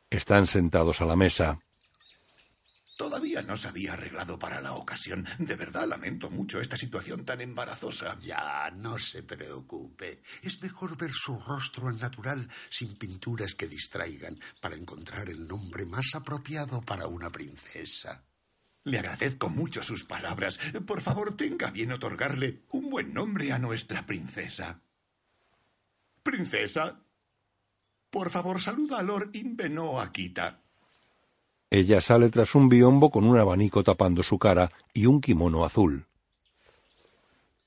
Están sentados a la mesa. Todavía no se había arreglado para la ocasión. De verdad lamento mucho esta situación tan embarazosa. Ya, no se preocupe. Es mejor ver su rostro al natural, sin pinturas que distraigan, para encontrar el nombre más apropiado para una princesa. Le agradezco mucho sus palabras. Por favor, tenga bien otorgarle un buen nombre a nuestra princesa. Princesa, por favor, saluda a Lord Inveno Akita. Ella sale tras un biombo con un abanico tapando su cara y un kimono azul.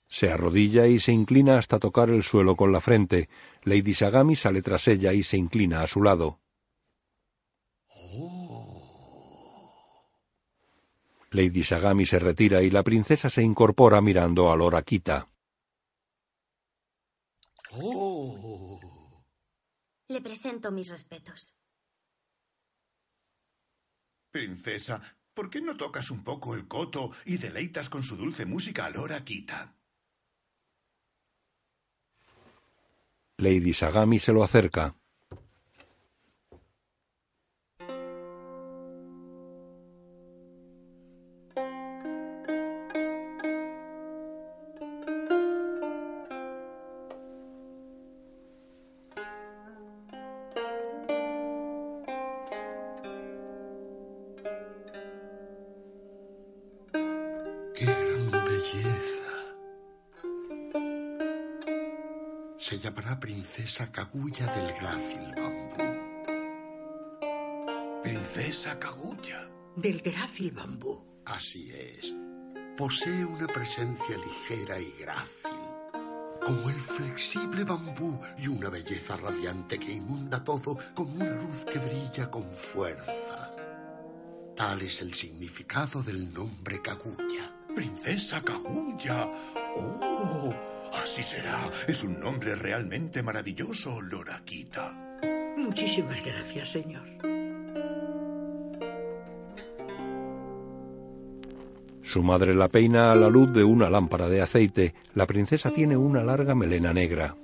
Se arrodilla y se inclina hasta tocar el suelo con la frente. Lady Sagami sale tras ella y se inclina a su lado. Lady Sagami se retira y la princesa se incorpora mirando a Lord Akita. ¡Oh! Le presento mis respetos. Princesa, ¿por qué no tocas un poco el coto y deleitas con su dulce música a Lord Akita? Lady Sagami se lo acerca. Princesa Kaguya del Grácil Bambú. Princesa Kaguya. Del grácil bambú. Así es. Posee una presencia ligera y grácil, como el flexible bambú y una belleza radiante que inunda todo como una luz que brilla con fuerza. Tal es el significado del nombre Kaguya. Princesa Kaguya. Oh, así será. Es un nombre realmente maravilloso, Lord Akita. Muchísimas gracias, señor. Su madre la peina a la luz de una lámpara de aceite. La princesa tiene una larga melena negra.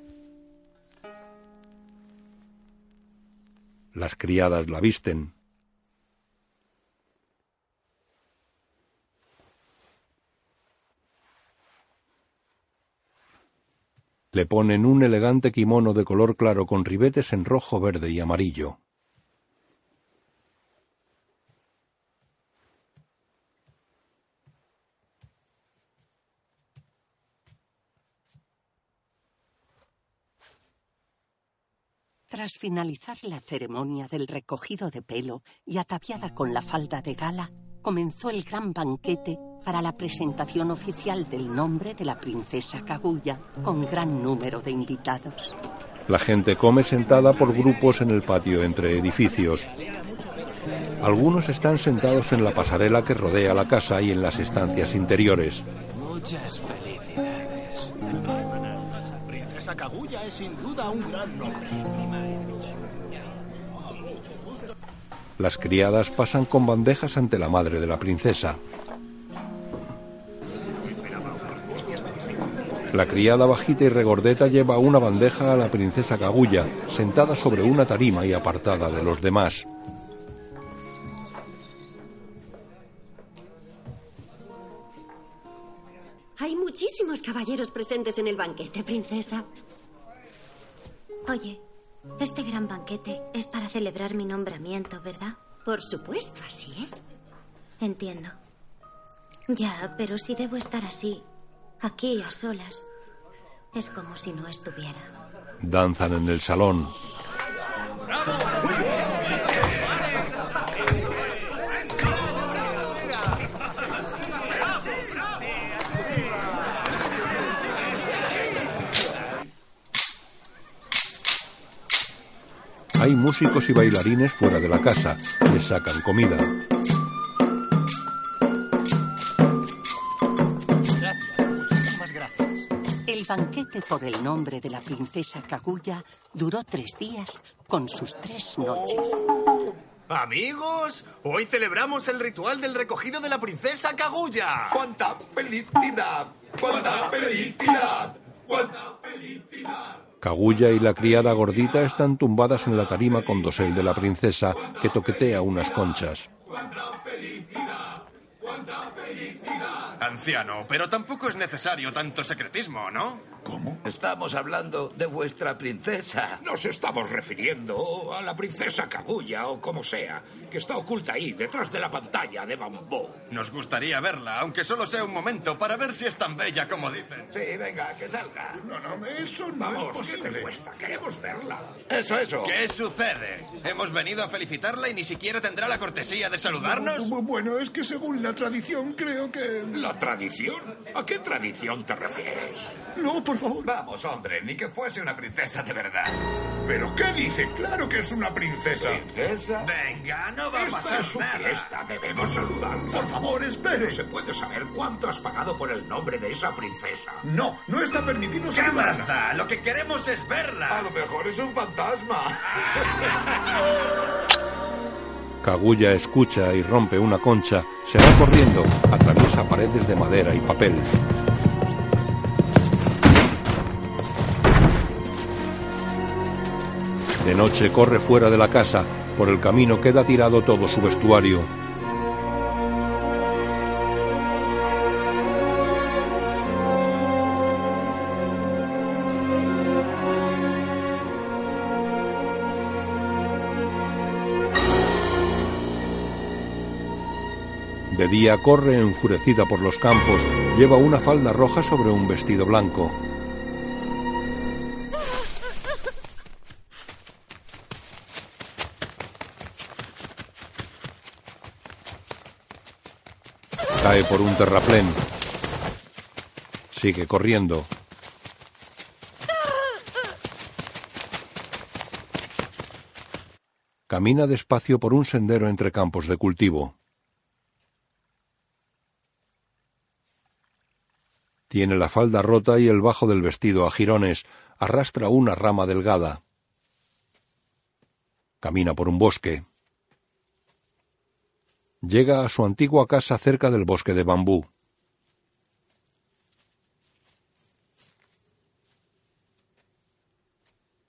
Las criadas la visten. Ponen un elegante kimono de color claro con ribetes en rojo, verde y amarillo. Tras finalizar la ceremonia del recogido de pelo y ataviada con la falda de gala, comenzó el gran banquete para la presentación oficial del nombre de la princesa Kaguya, con gran número de invitados. La gente come sentada por grupos en el patio entre edificios. Algunos están sentados en la pasarela que rodea la casa y en las estancias interiores. Muchas felicidades. Princesa Kaguya es sin duda un gran nombre. Las criadas pasan con bandejas ante la madre de la princesa. La criada bajita y regordeta lleva una bandeja a la princesa Kaguya, sentada sobre una tarima y apartada de los demás. Hay muchísimos caballeros presentes en el banquete, princesa. Oye, este gran banquete es para celebrar mi nombramiento, ¿verdad? Por supuesto, así es. Entiendo. Ya, pero si debo estar así, aquí a solas, es como si no estuviera. Danzan en el salón. Hay músicos y bailarines fuera de la casa. Les sacan comida. Gracias, muchísimas gracias. El banquete por el nombre de la princesa Kaguya duró tres días con sus tres noches. Amigos, hoy celebramos el ritual del recogido de la princesa Kaguya. ¡Cuánta felicidad! ¡Cuánta felicidad! ¡Cuánta felicidad! Kaguya y la criada gordita están tumbadas en la tarima con dosel de la princesa que toquetea unas conchas. ¡Cuánta felicidad! ¡Cuánta felicidad! Anciano, pero tampoco es necesario tanto secretismo, ¿no? ¿Cómo? Estamos hablando de vuestra princesa. Nos estamos refiriendo a la princesa Kaguya o como sea, que está oculta ahí, detrás de la pantalla de bambú. Nos gustaría verla, aunque solo sea un momento, para ver si es tan bella como dicen. Sí, venga, que salga. No, no, eso no Vamos, es ¿qué posible. te cuesta? Queremos verla. Eso, eso. ¿Qué sucede? ¿Hemos venido a felicitarla y ni siquiera tendrá la cortesía de saludarnos? Bu- Bueno, es que según la tradición creo que... ¿La tradición? ¿A qué tradición te refieres? No, por favor. Vamos, hombre, ni que fuese una princesa de verdad. ¿Pero qué dice? Claro que es una princesa. ¿Princesa? Venga, no va a Esta pasar es su nada. fiesta, debemos saludarla. Por favor, espere. ¿Se puede saber cuánto has pagado por el nombre de esa princesa? No, no está permitido ¿Qué más da? Lo que queremos es A verla. lo mejor es un fantasma. Kaguya escucha y rompe una concha, se va corriendo, atraviesa paredes de madera y papel. De noche corre fuera de la casa, por el camino queda tirado todo su vestuario. De día corre enfurecida por los campos, lleva una falda roja sobre un vestido blanco. Cae por un terraplén. Sigue corriendo. Camina despacio por un sendero entre campos de cultivo. Tiene la falda rota y el bajo del vestido a jirones. Arrastra una rama delgada. Camina por un bosque. Llega a su antigua casa cerca del bosque de bambú.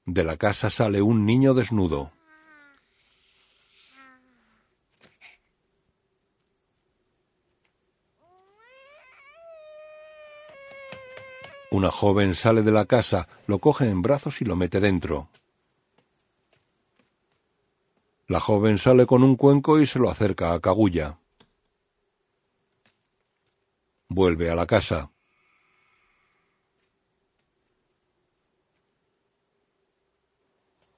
De la casa sale un niño desnudo. Una joven sale de la casa, lo coge en brazos y lo mete dentro. La joven sale con un cuenco y se lo acerca a Kaguya. Vuelve a la casa.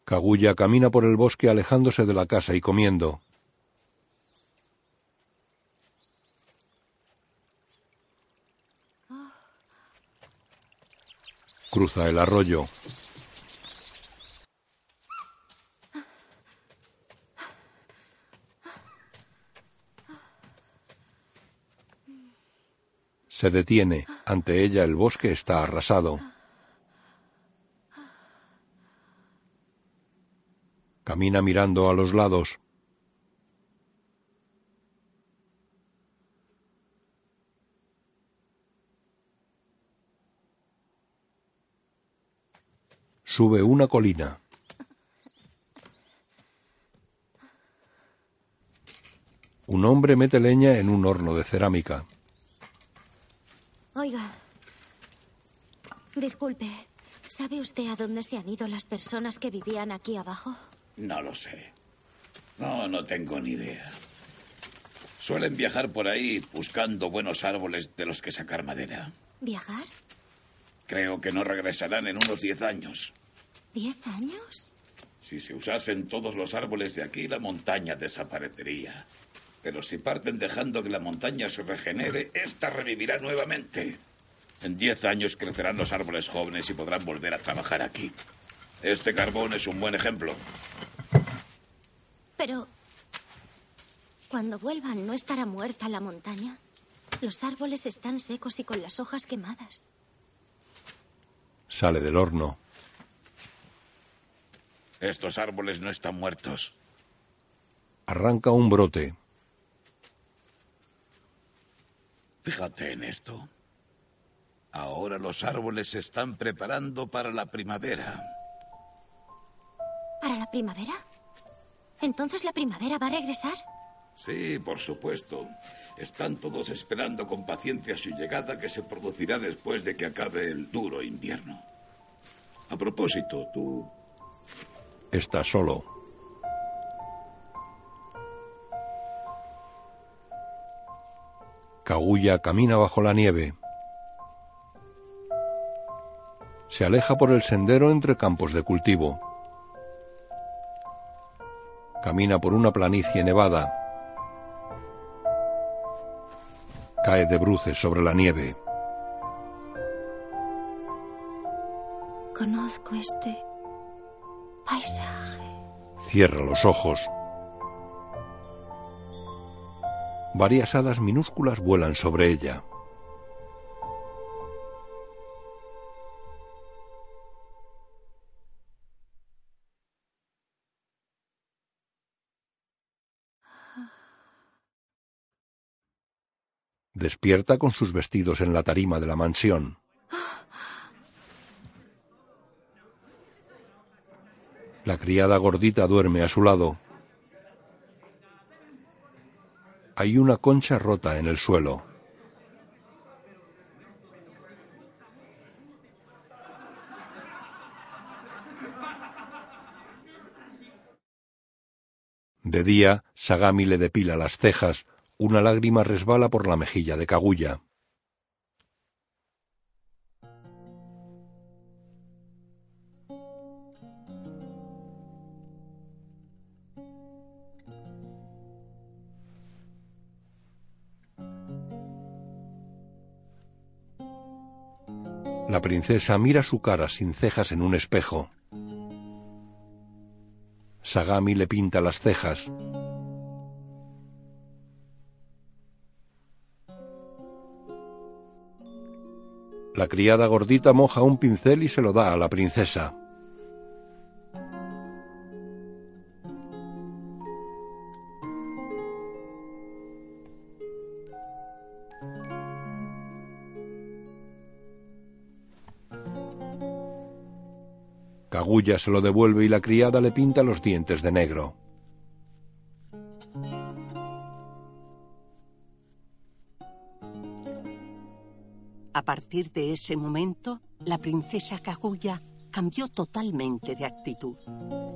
Kaguya camina por el bosque alejándose de la casa y comiendo. Cruza el arroyo. Se detiene. Ante ella el bosque está arrasado. Camina mirando a los lados. Sube una colina. Un hombre mete leña en un horno de cerámica. Oiga. Disculpe. ¿Sabe usted a dónde se han ido las personas que vivían aquí abajo? No lo sé. No, no tengo ni idea. Suelen viajar por ahí buscando buenos árboles de los que sacar madera. ¿Viajar? Creo que no regresarán en unos diez años. ¿Diez años? Si se usasen todos los árboles de aquí, la montaña desaparecería. Pero si parten dejando que la montaña se regenere, esta revivirá nuevamente. En diez años crecerán los árboles jóvenes y podrán volver a trabajar aquí. Este carbón es un buen ejemplo. Pero... Cuando vuelvan, ¿no estará muerta la montaña? Los árboles están secos y con las hojas quemadas. Sale del horno. Estos árboles no están muertos. Arranca un brote. Fíjate en esto. Ahora los árboles se están preparando para la primavera. ¿Para la primavera? ¿Entonces la primavera va a regresar? Sí, por supuesto. Están todos esperando con paciencia su llegada que se producirá después de que acabe el duro invierno. A propósito, tú... Está solo. Kaguya camina bajo la nieve. Se aleja por el sendero entre campos de cultivo. Camina por una planicie nevada. Cae de bruces sobre la nieve. Conozco este paisaje. Cierra los ojos. Varias hadas minúsculas vuelan sobre ella. Despierta con sus vestidos en la tarima de la mansión. La criada gordita duerme a su lado. Hay una concha rota en el suelo. De día, Sagami le depila las cejas. Una lágrima resbala por la mejilla de Kaguya. La princesa mira su cara sin cejas en un espejo. Sagami le pinta las cejas. La criada gordita moja un pincel y se lo da a la princesa. Kaguya se lo devuelve y la criada le pinta los dientes de negro. A partir de ese momento, la princesa Kaguya cambió totalmente de actitud.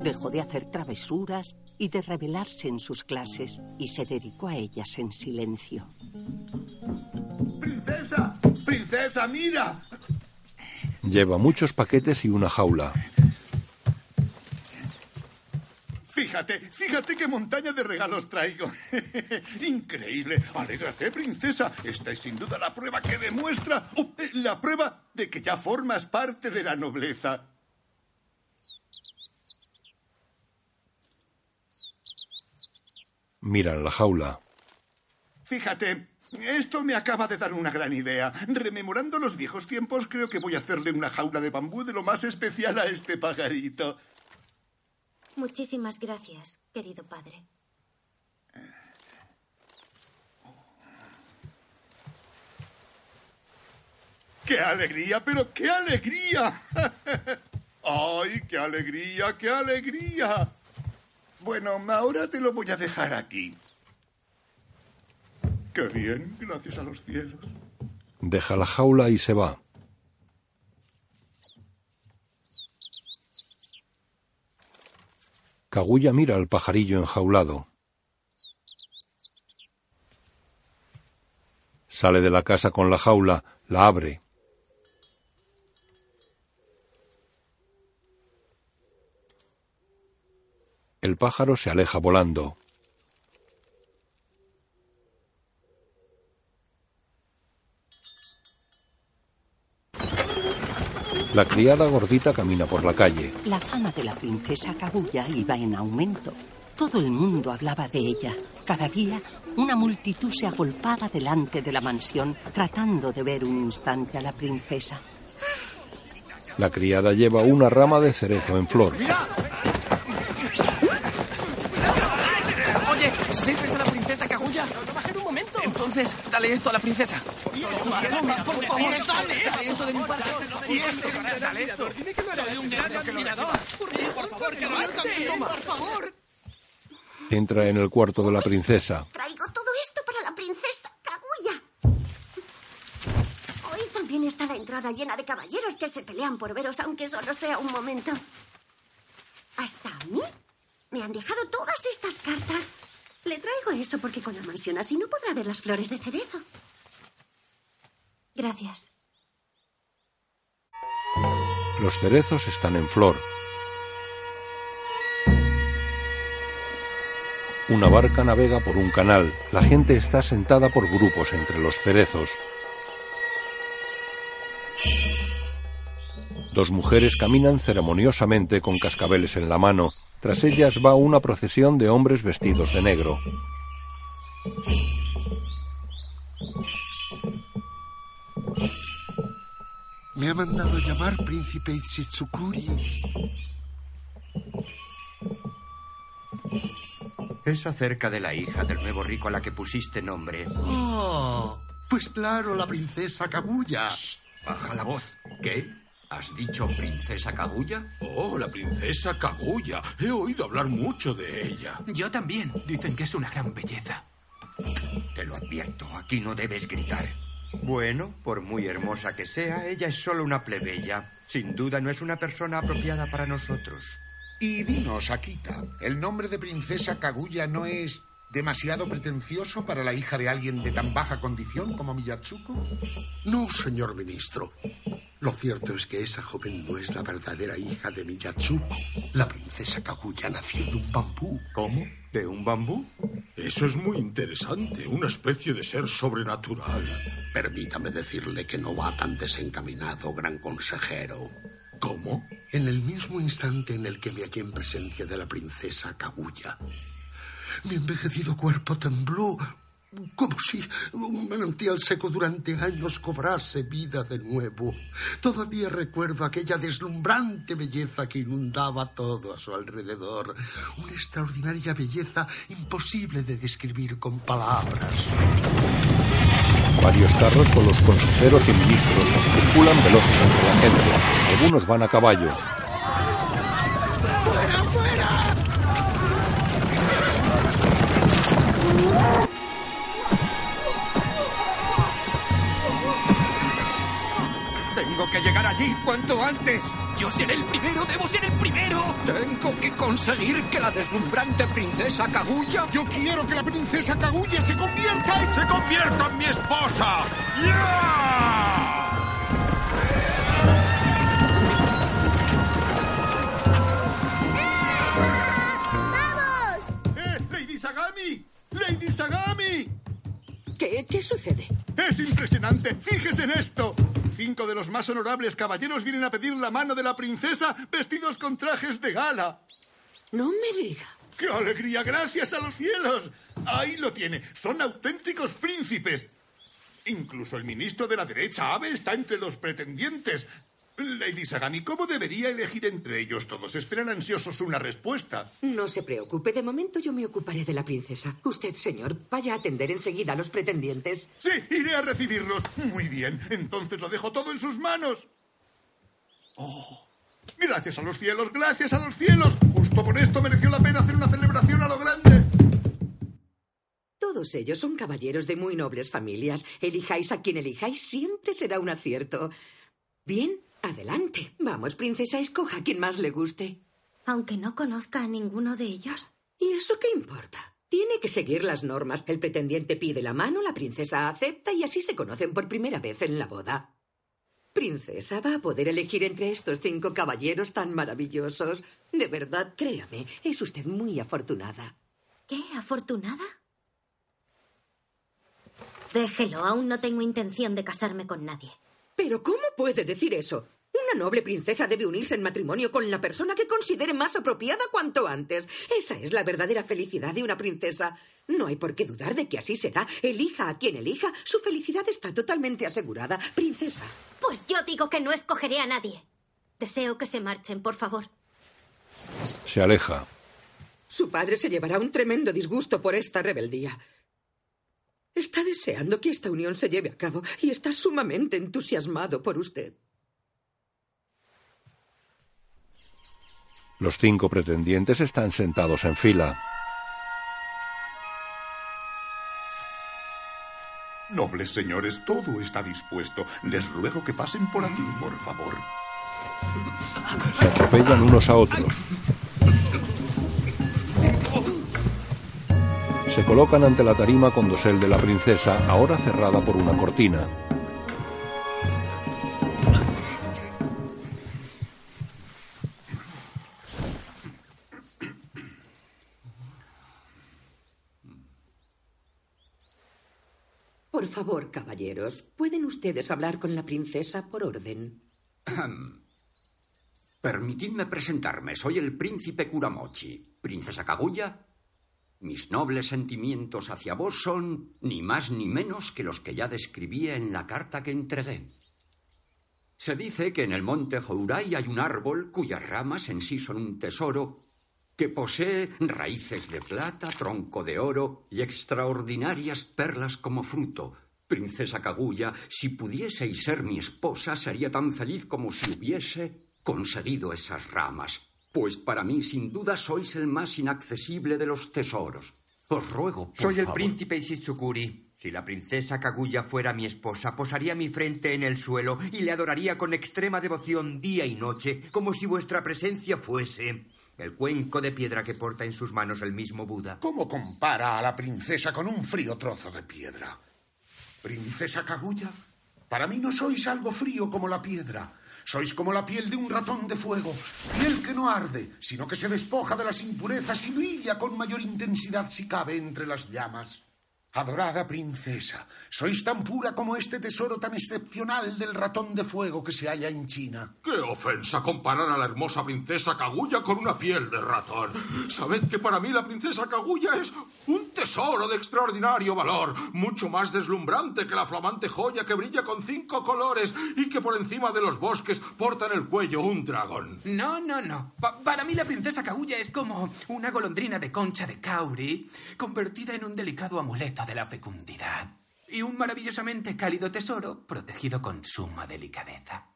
Dejó de hacer travesuras y de rebelarse en sus clases y se dedicó a ellas en silencio. ¡Princesa! ¡Princesa, mira! Lleva muchos paquetes y una jaula. Fíjate, fíjate qué montaña de regalos traigo. Increíble. Alégrate, princesa. Esta es sin duda la prueba que demuestra... oh, la prueba de que ya formas parte de la nobleza. Miran la jaula. Fíjate, esto me acaba de dar una gran idea. Rememorando los viejos tiempos, creo que voy a hacerle una jaula de bambú de lo más especial a este pajarito. Muchísimas gracias, querido padre. ¡Qué alegría, pero qué alegría! ¡Ay, qué alegría, qué alegría! Bueno, ahora te lo voy a dejar aquí. ¡Qué bien, gracias a los cielos! Deja la jaula y se va. Kaguya mira al pajarillo enjaulado. Sale de la casa con la jaula, la abre. El pájaro se aleja volando. La criada gordita camina por la calle. La fama de la princesa Kaguya iba en aumento. Todo el mundo hablaba de ella. Cada día una multitud se agolpaba delante de la mansión tratando de ver un instante a la princesa. La criada lleva una rama de cerezo en flor. Oye, ¿sirves a la princesa Kaguya? No va a ser un momento. Entonces, dale esto a la princesa. Por favor, dale esto de mi parte. Y esto, dale esto. Dime que un gran admirador. Por favor, que lo Toma. Por favor. Entra en el cuarto de la princesa. Traigo todo esto para la princesa Kaguya. Hoy también está la entrada llena de caballeros que se pelean por veros, aunque solo sea un momento. Hasta a mí me han dejado todas estas cartas. Le traigo eso porque con la mansión así no podrá ver las flores de cerezo. Gracias. Los cerezos están en flor. Una barca navega por un canal. La gente está sentada por grupos entre los cerezos. Dos mujeres caminan ceremoniosamente con cascabeles en la mano. Tras ellas va una procesión de hombres vestidos de negro. Me ha mandado llamar príncipe Itsitsukuri. Es acerca de la hija del nuevo rico a la que pusiste nombre. Oh, pues claro, la princesa Kaguya. Baja la voz. ¿Qué? ¿Has dicho princesa Kaguya? Oh, la princesa Kaguya. He oído hablar mucho de ella. Yo también. Dicen que es una gran belleza. Te lo advierto, aquí no debes gritar. Bueno, por muy hermosa que sea, ella es solo una plebeya. Sin duda no es una persona apropiada para nosotros. Y dinos, Akita, ¿el nombre de princesa Kaguya no es demasiado pretencioso para la hija de alguien de tan baja condición como Miyatsuko? No, señor ministro. Lo cierto es que esa joven no es la verdadera hija de Miyatsuko. La princesa Kaguya nació de un bambú. ¿Cómo? ¿De un bambú? Eso es muy interesante, una especie de ser sobrenatural. Permítame decirle que no va tan desencaminado, gran consejero. ¿Cómo? En el mismo instante en el que me hallé en presencia de la princesa Kaguya, mi envejecido cuerpo tembló como si un manantial seco durante años cobrase vida de nuevo. Todavía recuerdo aquella deslumbrante belleza que inundaba todo a su alrededor. Una extraordinaria belleza imposible de describir con palabras. Varios carros con los consejeros y ministros circulan veloces entre la gente. Algunos van a caballo. ¡Fuera, fuera! Tengo que llegar allí cuanto antes. Yo seré el primero, debo ser el primero. Tengo que conseguir que la deslumbrante princesa Kaguya. Yo quiero que la princesa Kaguya se convierta en... ¡Se convierta en mi esposa! ¡Ya! ¡Lady Sagami! ¿Qué, ¿Qué sucede? ¡Es impresionante! ¡Fíjese en esto! Cinco de los más honorables caballeros vienen a pedir la mano de la princesa vestidos con trajes de gala. No me diga. ¡Qué alegría! ¡Gracias a los cielos! Ahí lo tiene. Son auténticos príncipes. Incluso el ministro de la derecha, Abe, está entre los pretendientes. Lady Sagami, ¿cómo debería elegir entre ellos? Todos esperan ansiosos una respuesta. No se preocupe, de momento yo me ocuparé de la princesa. Usted, señor, vaya a atender enseguida a los pretendientes. Sí, iré a recibirlos. Muy bien, entonces lo dejo todo en sus manos. Oh, gracias a los cielos, gracias a los cielos. Justo por esto mereció la pena hacer una celebración a lo grande. Todos ellos son caballeros de muy nobles familias. Elijáis a quien elijáis, siempre será un acierto. Bien, adelante. Vamos, princesa, escoja a quien más le guste. Aunque no conozca a ninguno de ellos. ¿Y eso qué importa? Tiene que seguir las normas. El pretendiente pide la mano, la princesa acepta y así se conocen por primera vez en la boda. Princesa, va a poder elegir entre estos cinco caballeros tan maravillosos. De verdad, créame, es usted muy afortunada. ¿Qué? ¿Afortunada? Déjelo, aún no tengo intención de casarme con nadie. Pero ¿cómo puede decir eso? Una noble princesa debe unirse en matrimonio con la persona que considere más apropiada cuanto antes. Esa es la verdadera felicidad de una princesa. No hay por qué dudar de que así será. Elija a quien elija, su felicidad está totalmente asegurada. Princesa. Pues yo digo que no escogeré a nadie. Deseo que se marchen, por favor. Se aleja. Su padre se llevará un tremendo disgusto por esta rebeldía. Está deseando que esta unión se lleve a cabo y está sumamente entusiasmado por usted. Los cinco pretendientes están sentados en fila. Nobles señores, todo está dispuesto. Les ruego que pasen por aquí, por favor. Se atropellan unos a otros. Se colocan ante la tarima con dosel de la princesa, ahora cerrada por una cortina. Por favor, caballeros, ¿pueden ustedes hablar con la princesa por orden? Permitidme presentarme. Soy el príncipe Kuramochi. Princesa Kaguya, mis nobles sentimientos hacia vos son ni más ni menos que los que ya describía en la carta que entregué. Se dice que en el monte Hourai hay un árbol cuyas ramas en sí son un tesoro que posee raíces de plata, tronco de oro y extraordinarias perlas como fruto. Princesa Kaguya, si pudieseis ser mi esposa, sería tan feliz como si hubiese conseguido esas ramas, pues para mí sin duda sois el más inaccesible de los tesoros. Os ruego, por Soy el favor. príncipe Ishitsukuri. Si la princesa Kaguya fuera mi esposa, posaría mi frente en el suelo y le adoraría con extrema devoción día y noche, como si vuestra presencia fuese el cuenco de piedra que porta en sus manos el mismo Buda. ¿Cómo compara a la princesa con un frío trozo de piedra? Princesa Kaguya, para mí no sois algo frío como la piedra. Sois como la piel de un ratón de fuego, piel que no arde, sino que se despoja de las impurezas y brilla con mayor intensidad si cabe entre las llamas. Adorada princesa, sois tan pura como este tesoro tan excepcional del ratón de fuego que se halla en China. ¡Qué ofensa comparar a la hermosa princesa Kaguya con una piel de ratón! Sabed que para mí la princesa Kaguya es un tesoro de extraordinario valor, mucho más deslumbrante que la flamante joya que brilla con cinco colores y que por encima de los bosques porta en el cuello un dragón. No, no, no. Pa- para mí la princesa Kaguya es como una golondrina de concha de Kauri convertida en un delicado amuleto de la fecundidad. Y un maravillosamente cálido tesoro protegido con suma delicadeza.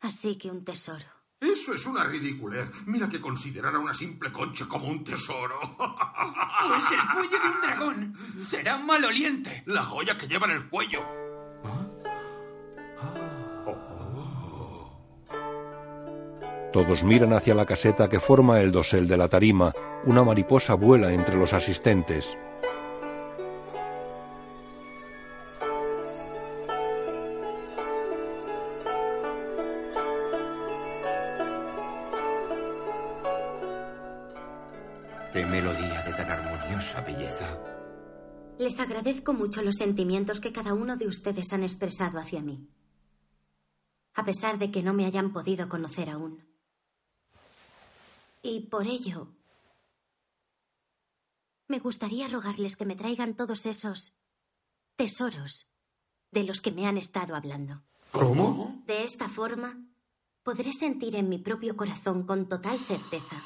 Así que un tesoro. Eso es una ridiculez. Mira que considerar a una simple concha como un tesoro. Pues el cuello de un dragón será maloliente. La joya que lleva en el cuello. Todos miran hacia la caseta que forma el dosel de la tarima. Una mariposa vuela entre los asistentes. Agradezco mucho los sentimientos que cada uno de ustedes han expresado hacia mí. A pesar de que no me hayan podido conocer aún. Y por ello, me gustaría rogarles que me traigan todos esos tesoros de los que me han estado hablando. ¿Cómo? De esta forma, podré sentir en mi propio corazón con total certeza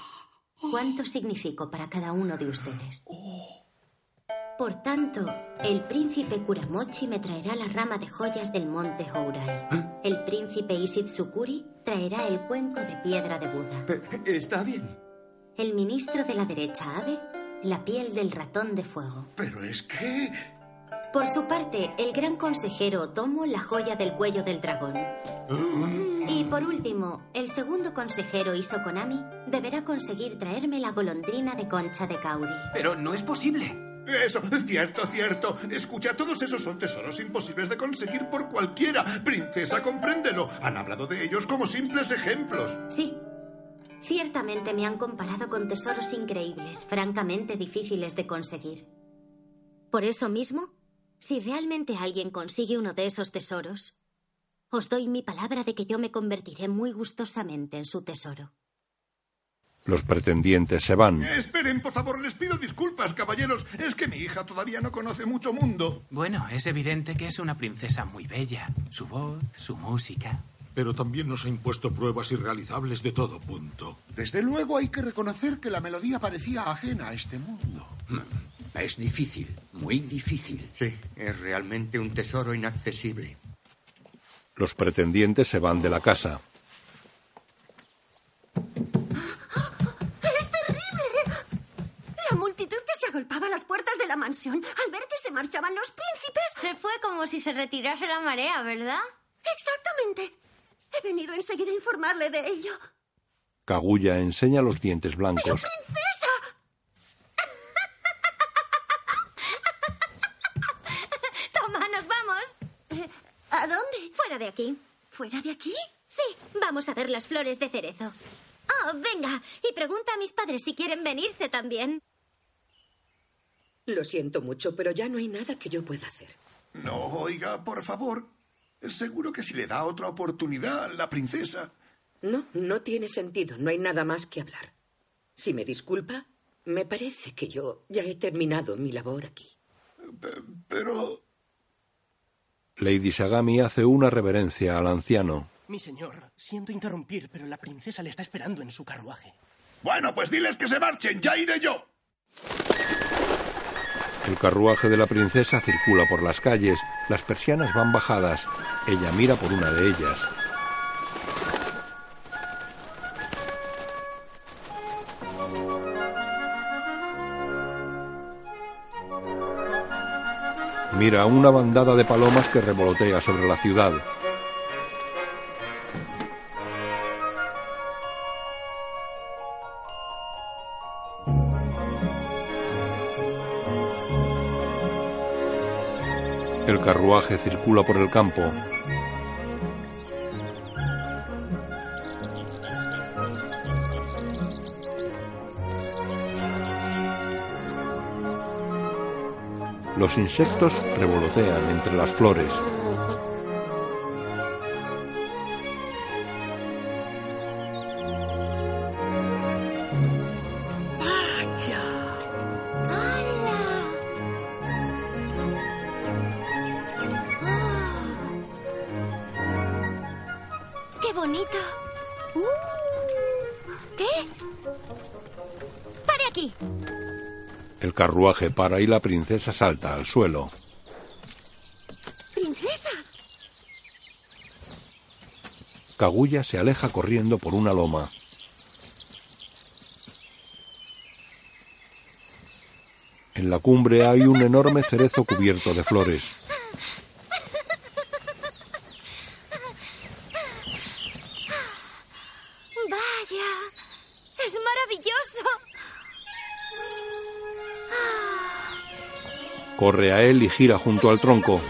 cuánto significo para cada uno de ustedes. Por tanto, el príncipe Kuramochi me traerá la rama de joyas del monte Hourai. El príncipe Ishitsukuri traerá el cuenco de piedra de Buda. Está bien. El ministro de la derecha Abe, la piel del ratón de fuego. Pero es que... Por su parte, el gran consejero Otomo, la joya del cuello del dragón. Y por último, el segundo consejero Isokonami deberá conseguir traerme la golondrina de concha de Kauri. Pero no es posible. Eso, cierto, cierto. Escucha, todos esos son tesoros imposibles de conseguir por cualquiera. Princesa, compréndelo. Han hablado de ellos como simples ejemplos. Sí. Ciertamente me han comparado con tesoros increíbles, francamente difíciles de conseguir. Por eso mismo, si realmente alguien consigue uno de esos tesoros, Os doy mi palabra de que yo me convertiré muy gustosamente en su tesoro. Los pretendientes se van. Esperen, por favor, les pido disculpas, caballeros. Es que mi hija todavía no conoce mucho mundo. Bueno, es evidente que es una princesa muy bella. Su voz, su música. Pero también nos ha impuesto pruebas irrealizables de todo punto. Desde luego hay que reconocer que la melodía parecía ajena a este mundo. Es difícil, muy difícil. Sí, es realmente un tesoro inaccesible. Los pretendientes se van de la casa. ¡Es terrible! La multitud que se agolpaba a las puertas de la mansión al ver que se marchaban los príncipes. Se fue como si se retirase la marea, ¿verdad? Exactamente. He venido enseguida a informarle de ello. Kaguya enseña los dientes blancos. ¡Princesa! Toma, nos vamos. Eh, ¿A dónde? Fuera de aquí. ¿Fuera de aquí? Sí, vamos a ver las flores de cerezo. Oh, venga, y pregunta a mis padres si quieren venirse también. Lo siento mucho, pero ya no hay nada que yo pueda hacer. No, oiga, por favor. Seguro que si le da otra oportunidad, la princesa. No, no tiene sentido. No hay nada más que hablar. Si me disculpa, me parece que yo ya he terminado mi labor aquí. Pero... Lady Sagami hace una reverencia al anciano. Mi señor, siento interrumpir, pero la princesa le está esperando en su carruaje. Bueno, pues diles que se marchen, ya iré yo. El carruaje de la princesa circula por las calles, las persianas van bajadas. Ella mira por una de ellas. Mira una bandada de palomas que revolotea sobre la ciudad. Carruaje circula por el campo. Los insectos revolotean entre las flores. Bonito! Uh, ¿Qué? ¡Pare aquí! El carruaje para y la princesa salta al suelo. ¡Princesa! Kaguya se aleja corriendo por una loma. En la cumbre hay un enorme cerezo cubierto de flores. Corre a él y gira junto al tronco.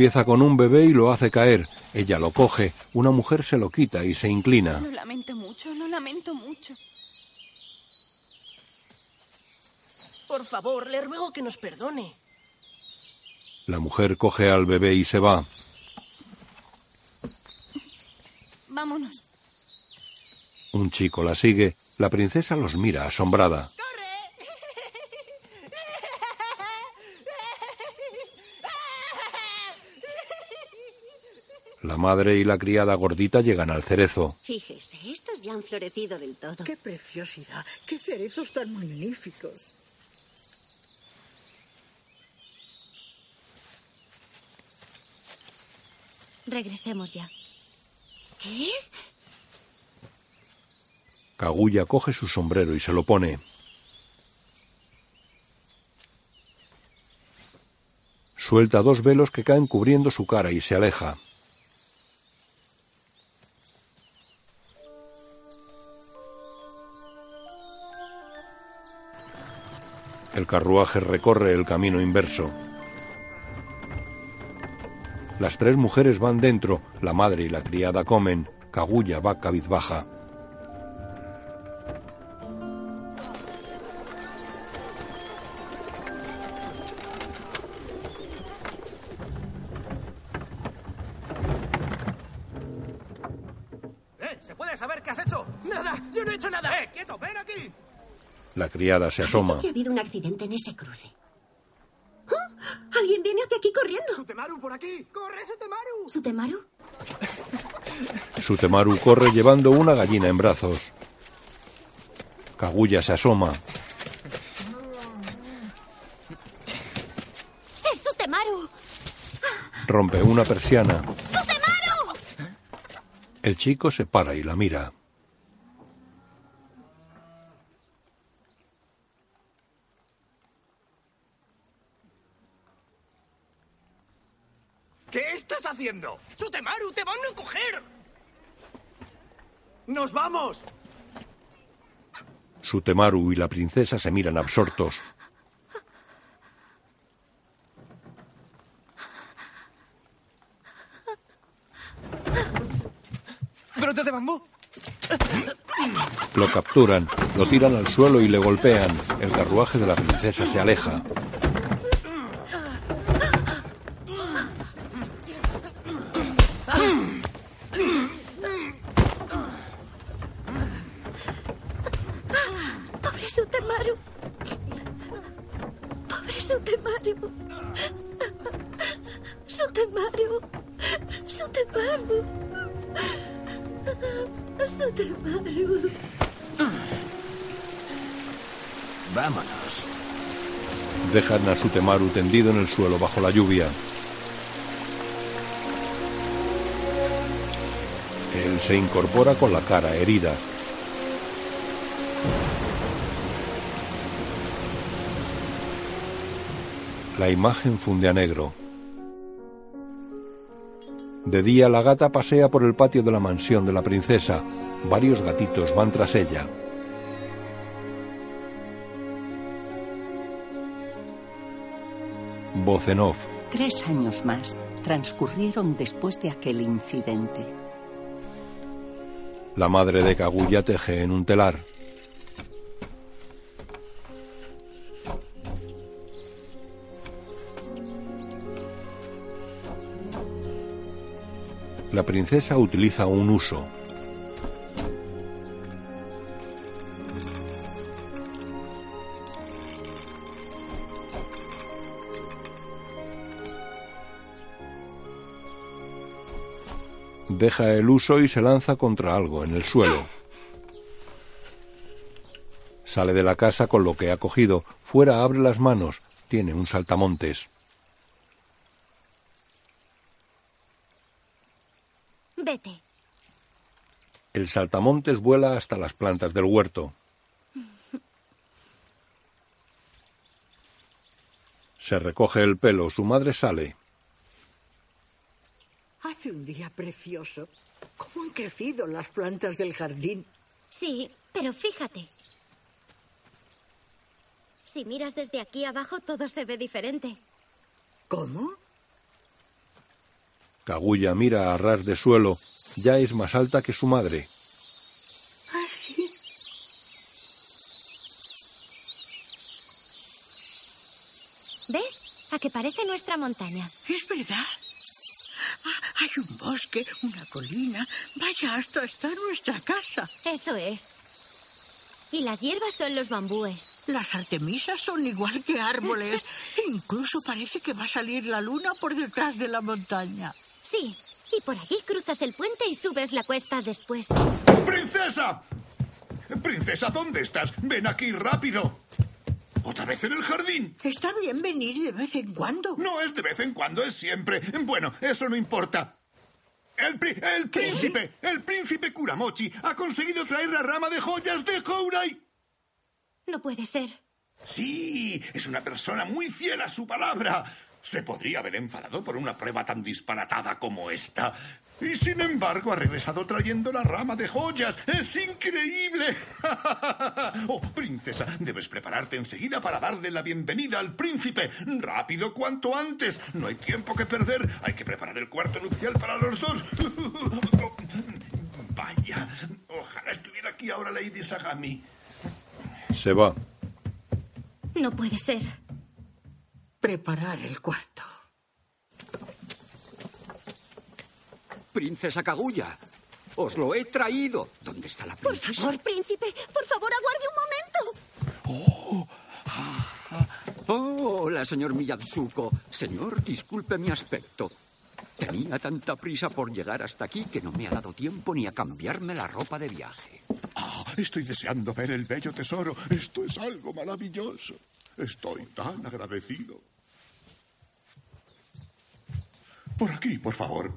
Tropieza con un bebé y lo hace caer. Ella lo coge, una mujer se lo quita y se inclina. Lo lamento mucho, lo lamento mucho. Por favor, le ruego que nos perdone. La mujer coge al bebé y se va. Vámonos. Un chico la sigue. La princesa los mira asombrada. La madre y la criada gordita llegan al cerezo. Fíjese, estos ya han florecido del todo. ¡Qué preciosidad! ¡Qué cerezos tan magníficos! Regresemos ya. ¿Qué? Kaguya coge su sombrero y se lo pone. Suelta dos velos que caen cubriendo su cara y se aleja. El carruaje recorre el camino inverso. Las tres mujeres van dentro, la madre y la criada comen, Kaguya va cabizbaja. Criada se asoma. que ha habido un accidente en ese cruce. ¡Ah! Alguien viene hacia aquí corriendo. ¡Sutemaru, por aquí! ¡Corre, Sutemaru! ¿Sutemaru? Sutemaru corre llevando una gallina en brazos. Kaguya se asoma. ¡Es Sutemaru! Rompe una persiana. ¡Sutemaru! El chico se para y la mira. ¿Qué estás haciendo? ¡Sutemaru, te van a coger! ¡Nos vamos! Sutemaru y la princesa se miran absortos. ¡Brote de bambú! Lo capturan, lo tiran al suelo y le golpean. El carruaje de la princesa se aleja. Pobre Sutemaru. Pobre Sutemaru. Sutemaru. Sutemaru. Sutemaru. Vámonos. Dejan a Sutemaru tendido en el suelo bajo la lluvia. Él se incorpora con la cara herida. La imagen funde a negro. De día la gata pasea por el patio de la mansión de la princesa. Varios gatitos van tras ella. Voz en off. Tres años más transcurrieron después de aquel incidente. La madre de Kaguya teje en un telar. La princesa utiliza un uso. Deja el uso y se lanza contra algo en el suelo. Sale de la casa con lo que ha cogido. Fuera abre las manos. Tiene un saltamontes. Vete. El saltamontes vuela hasta las plantas del huerto. Se recoge el pelo. Su madre sale. Hace un día precioso. ¿Cómo han crecido las plantas del jardín? Sí, pero fíjate. Si miras desde aquí abajo, todo se ve diferente. ¿Cómo? Kaguya mira a ras de suelo. Ya es más alta que su madre. ¿Ah, sí? ¿Ves? A que parece nuestra montaña. Es verdad. Ah, hay un bosque, una colina. Vaya, hasta está nuestra casa. Eso es. Y las hierbas son los bambúes. Las artemisas son igual que árboles. Incluso parece que va a salir la luna por detrás de la montaña. Sí, y por allí cruzas el puente y subes la cuesta después. ¡Princesa! Princesa, ¿dónde estás? Ven aquí rápido. ¿Otra vez en el jardín? Está bien venir de vez en cuando. No es de vez en cuando, es siempre. Bueno, eso no importa. El, pri- el príncipe, el príncipe Kuramochi, ha conseguido traer la rama de joyas de Hourai. No puede ser. Sí, es una persona muy fiel a su palabra. Se podría haber enfadado por una prueba tan disparatada como esta. Y sin embargo ha regresado trayendo la rama de joyas. ¡Es increíble! oh, princesa, debes prepararte enseguida para darle la bienvenida al príncipe. Rápido cuanto antes. No hay tiempo que perder. Hay que preparar el cuarto nupcial para los dos. Vaya, ojalá estuviera aquí ahora Lady Sagami. Se va. No puede ser. Preparar el cuarto. Princesa Kaguya, os lo he traído. ¿Dónde está la Por princesa? favor, príncipe, por favor, aguarde un momento. Oh, hola, señor Miyatsuko. Señor, disculpe mi aspecto. Tenía tanta prisa por llegar hasta aquí que no me ha dado tiempo ni a cambiarme la ropa de viaje. Ah, estoy deseando ver el bello tesoro. Esto es algo maravilloso. Estoy tan agradecido. Por aquí, por favor.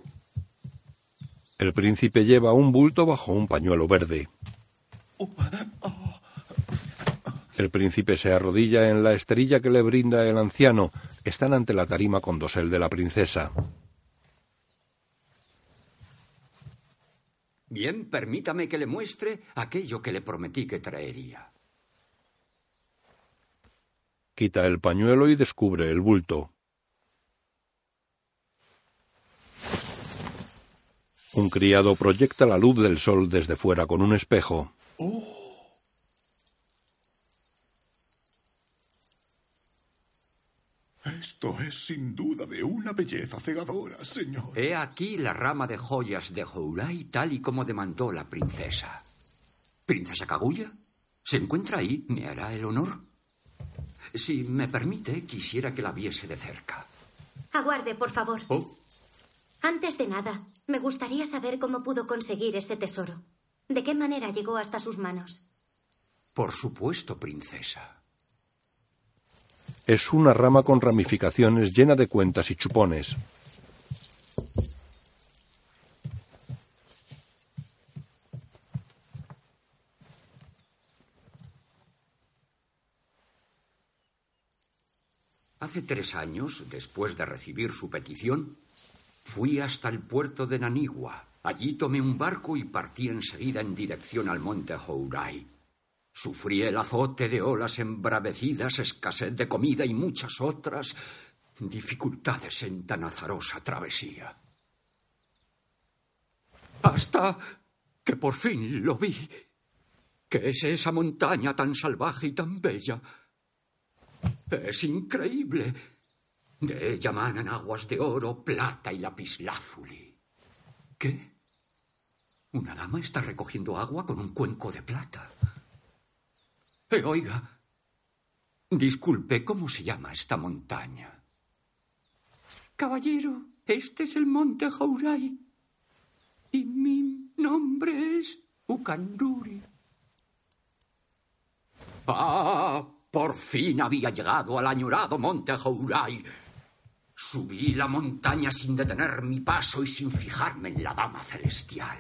El príncipe lleva un bulto bajo un pañuelo verde. El príncipe se arrodilla en la esterilla que le brinda el anciano. Están ante la tarima con dosel de la princesa. Bien, permítame que le muestre aquello que le prometí que traería. Quita el pañuelo y descubre el bulto. Un criado proyecta la luz del sol desde fuera con un espejo. Esto es sin duda de una belleza cegadora, señor. He aquí la rama de joyas de Hourai tal y como demandó la princesa. ¿Princesa Kaguya? ¿Se encuentra ahí? ¿Me hará el honor? Si me permite, quisiera que la viese de cerca. Aguarde, por favor. Oh. Antes de nada, me gustaría saber cómo pudo conseguir ese tesoro. ¿De qué manera llegó hasta sus manos? Por supuesto, princesa. Es una rama con ramificaciones llena de cuentas y chupones. Hace tres años, después de recibir su petición, fui hasta el puerto de Nanigua. Allí tomé un barco y partí enseguida en dirección al monte Hourai. Sufrí el azote de olas embravecidas, escasez de comida y muchas otras dificultades en tan azarosa travesía. Hasta que por fin lo vi. ¿Qué es esa montaña tan salvaje y tan bella? Es increíble. De ella manan aguas de oro, plata y lapislázuli. ¿Qué? Una dama está recogiendo agua con un cuenco de plata. Eh, oiga, disculpe, ¿cómo se llama esta montaña? Caballero, este es el monte Hourai. Y mi nombre es Ukanduri. Ah, por fin había llegado al añorado monte Hourai. Subí la montaña sin detener mi paso y sin fijarme en la dama celestial.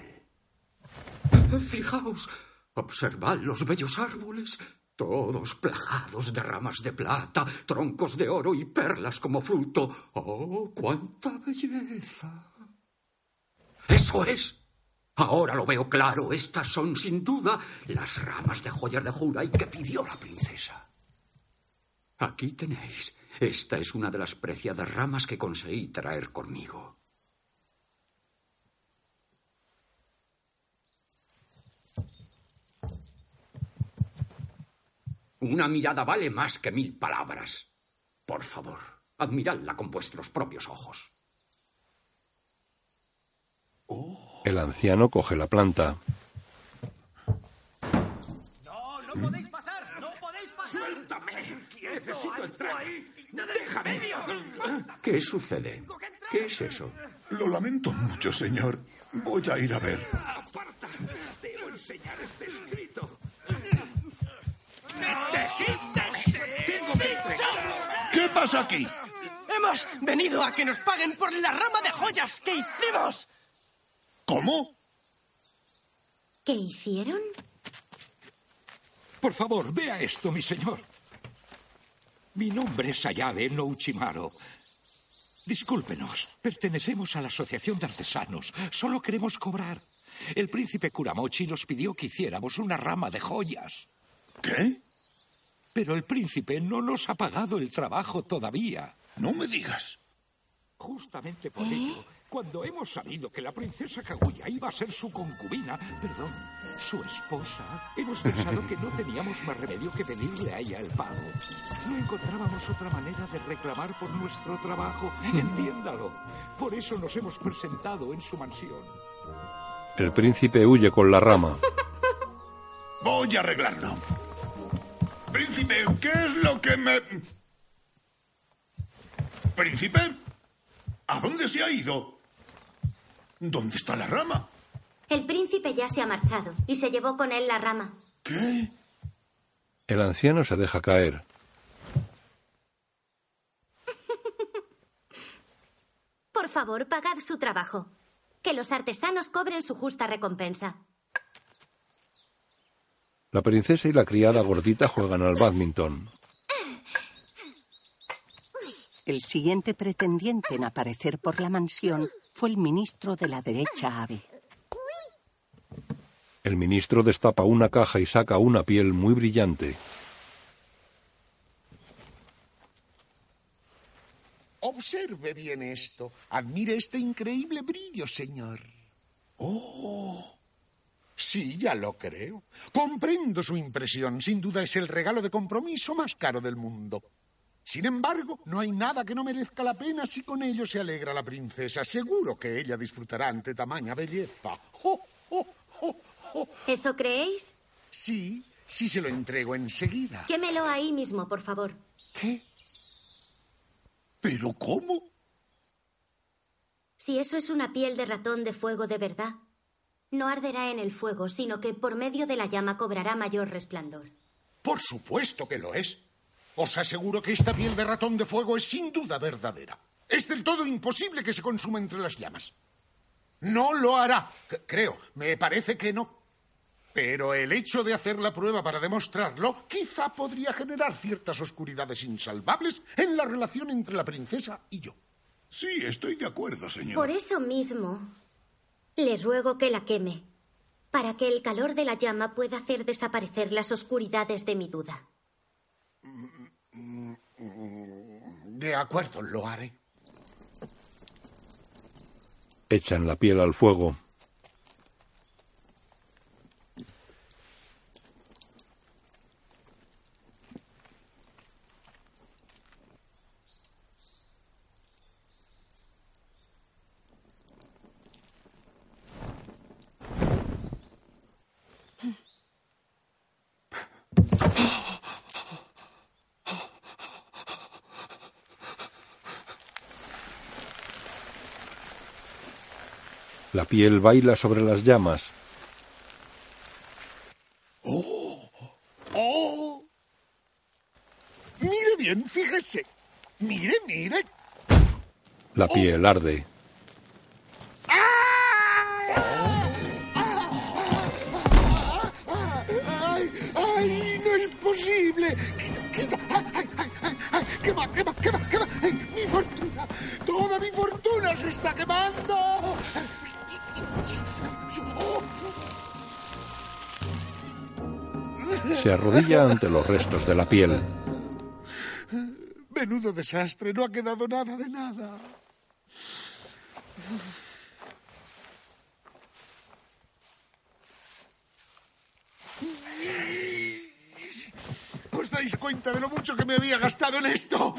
Fijaos, observad los bellos árboles, todos plagados de ramas de plata, troncos de oro y perlas como fruto. ¡Oh, cuánta belleza! Eso es. Ahora lo veo claro. Estas son, sin duda, las ramas de joyas de Hurai que pidió la princesa. Aquí tenéis. Esta es una de las preciadas ramas que conseguí traer conmigo. Una mirada vale más que mil palabras. Por favor, admiradla con vuestros propios ojos. El anciano coge la planta. ¡No podéis pasar! ¡No podéis pasar! ¡Suéltame! ¡Necesito entrar! ¡Déjame! ¿Qué sucede? ¿Qué es eso? Lo lamento mucho, señor. Voy a ir a ver. ¡Aparta! Debo enseñar este escrito. ¿Qué pasa aquí? Hemos venido a que nos paguen por la rama de joyas que hicimos. ¿Cómo? ¿Qué hicieron? Por favor, vea esto, mi señor. Mi nombre es Ayabe no Uchimaro. Discúlpenos, pertenecemos a la Asociación de Artesanos. Solo queremos cobrar. El príncipe Kuramochi nos pidió que hiciéramos una rama de joyas. ¿Qué? Pero el príncipe no nos ha pagado el trabajo todavía. No me digas. Justamente por ello, cuando hemos sabido que la princesa Kaguya iba a ser su concubina, perdón, su esposa, hemos pensado que no teníamos más remedio que pedirle a ella el pago. No encontrábamos otra manera de reclamar por nuestro trabajo. Entiéndalo. Por eso nos hemos presentado en su mansión. El príncipe huye con la rama. Voy a arreglarlo. Príncipe, ¿qué es lo que me... Príncipe, ¿a dónde se ha ido? ¿Dónde está la rama? El príncipe ya se ha marchado y se llevó con él la rama. ¿Qué? El anciano se deja caer. Por favor, pagad su trabajo. Que los artesanos cobren su justa recompensa. La princesa y la criada gordita juegan al badminton. El siguiente pretendiente en aparecer por la mansión fue el ministro de la derecha ave. El ministro destapa una caja y saca una piel muy brillante. Observe bien esto. Admire este increíble brillo, señor. Oh. Sí, ya lo creo. Comprendo su impresión. Sin duda es el regalo de compromiso más caro del mundo. Sin embargo, no hay nada que no merezca la pena si con ello se alegra la princesa. Seguro que ella disfrutará ante tamaña belleza. ¡Oh, oh, oh, oh! ¿Eso creéis? Sí, sí se lo entrego enseguida. Quémelo ahí mismo, por favor. ¿Qué? ¿Pero cómo? Si eso es una piel de ratón de fuego de verdad, no arderá en el fuego, sino que por medio de la llama cobrará mayor resplandor. Por supuesto que lo es. Os aseguro que esta piel de ratón de fuego es sin duda verdadera. Es del todo imposible que se consuma entre las llamas. No lo hará. C- creo, me parece que no. Pero el hecho de hacer la prueba para demostrarlo quizá podría generar ciertas oscuridades insalvables en la relación entre la princesa y yo. Sí, estoy de acuerdo, señor. Por eso mismo, le ruego que la queme, para que el calor de la llama pueda hacer desaparecer las oscuridades de mi duda. De acuerdo, lo haré. Echan la piel al fuego. La piel baila sobre las llamas. ¡Oh! ¡Oh! Mire bien, fíjese. Mire, mire. La piel arde. ¡Ay! ¡Ay! ¡No es posible! ¡Quita, quita! ¡Ay, ay, ay! ¡Quema, quema, quema, ¡Mi fortuna! ¡Toda mi fortuna se está quemando! Se arrodilla ante los restos de la piel. Menudo desastre, no ha quedado nada de nada. ¿Os dais cuenta de lo mucho que me había gastado en esto?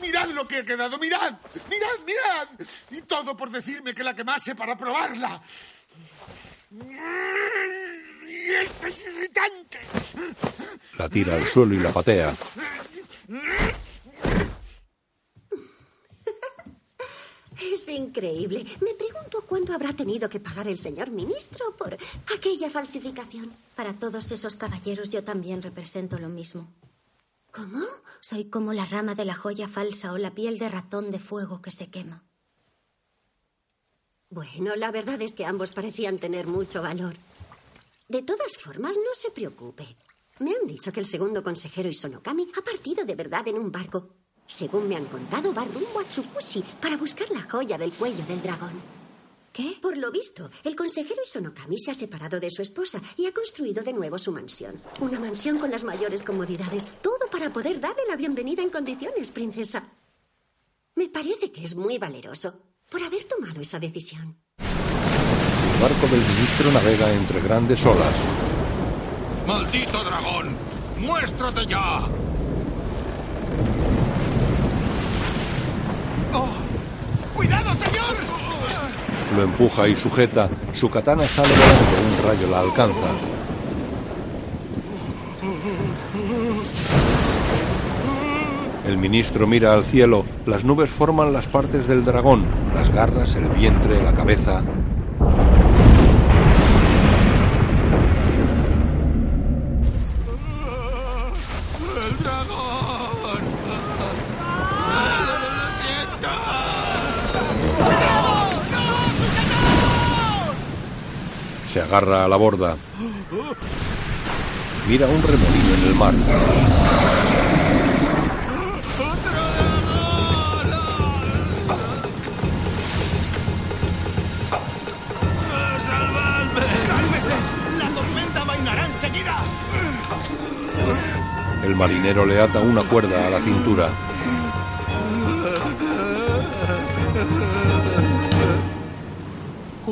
Mirad lo que ha quedado, mirad, mirad, mirad. Y todo por decirme que la quemase para probarla. Esto es irritante. La tira al suelo y la patea. Es increíble. Me pregunto cuánto habrá tenido que pagar el señor ministro por aquella falsificación. Para todos esos caballeros yo también represento lo mismo. ¿Cómo? Soy como la rama de la joya falsa o la piel de ratón de fuego que se quema. Bueno, la verdad es que ambos parecían tener mucho valor. De todas formas, no se preocupe. Me han dicho que el segundo consejero Isonokami ha partido de verdad en un barco. Según me han contado, va rumbo a Tsukushi para buscar la joya del cuello del dragón. ¿Qué? Por lo visto, el consejero Isonokami se ha separado de su esposa y ha construido de nuevo su mansión. Una mansión con las mayores comodidades. Todo para poder darle la bienvenida en condiciones, princesa. Me parece que es muy valeroso por haber tomado esa decisión. El barco del ministro navega entre grandes olas. ¡Maldito dragón! ¡Muéstrate ya! ¡Cuidado, señor! Lo empuja y sujeta. Su katana sale volando. Un rayo la alcanza. El ministro mira al cielo. Las nubes forman las partes del dragón. Las garras, el vientre, la cabeza. Se agarra a la borda. Mira un remolino en el mar. El marinero le ata una cuerda a la cintura.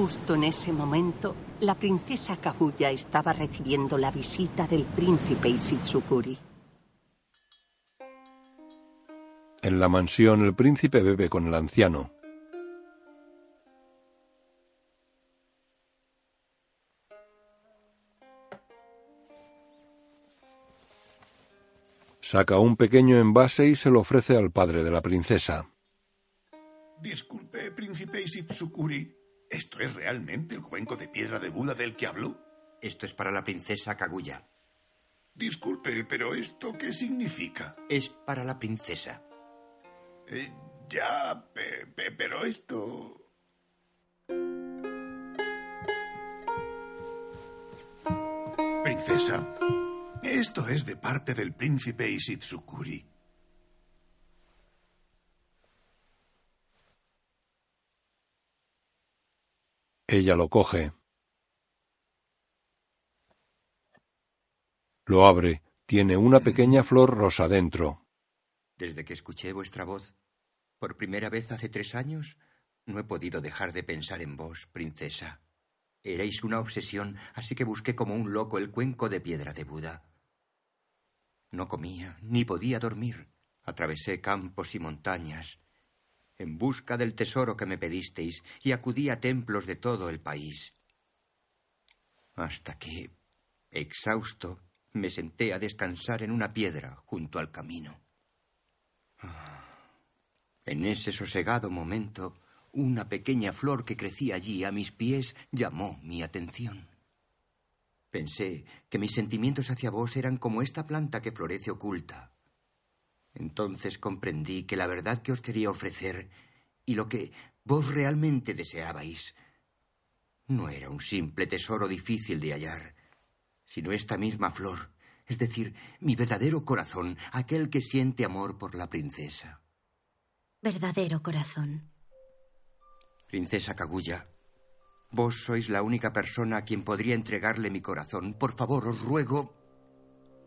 Justo en ese momento, la princesa Kaguya estaba recibiendo la visita del príncipe Isitsukuri. En la mansión el príncipe bebe con el anciano. Saca un pequeño envase y se lo ofrece al padre de la princesa. Disculpe, príncipe Isitsukuri. ¿Esto es realmente el cuenco de piedra de Buda del que habló? Esto es para la princesa Kaguya. Disculpe, pero ¿esto qué significa? Es para la princesa. Eh, ya, pe- pe- pero esto... Princesa, esto es de parte del príncipe Isitsukuri. Ella lo coge. Lo abre. Tiene una pequeña flor rosa dentro. Desde que escuché vuestra voz por primera vez hace tres años, no he podido dejar de pensar en vos, princesa. Erais una obsesión, así que busqué como un loco el cuenco de piedra de Buda. No comía, ni podía dormir. Atravesé campos y montañas en busca del tesoro que me pedisteis y acudí a templos de todo el país. Hasta que, exhausto, me senté a descansar en una piedra junto al camino. En ese sosegado momento, una pequeña flor que crecía allí a mis pies llamó mi atención. Pensé que mis sentimientos hacia vos eran como esta planta que florece oculta. Entonces comprendí que la verdad que os quería ofrecer y lo que vos realmente deseabais no era un simple tesoro difícil de hallar, sino esta misma flor, es decir, mi verdadero corazón, aquel que siente amor por la princesa. Verdadero corazón. Princesa Kaguya, vos sois la única persona a quien podría entregarle mi corazón. Por favor, os ruego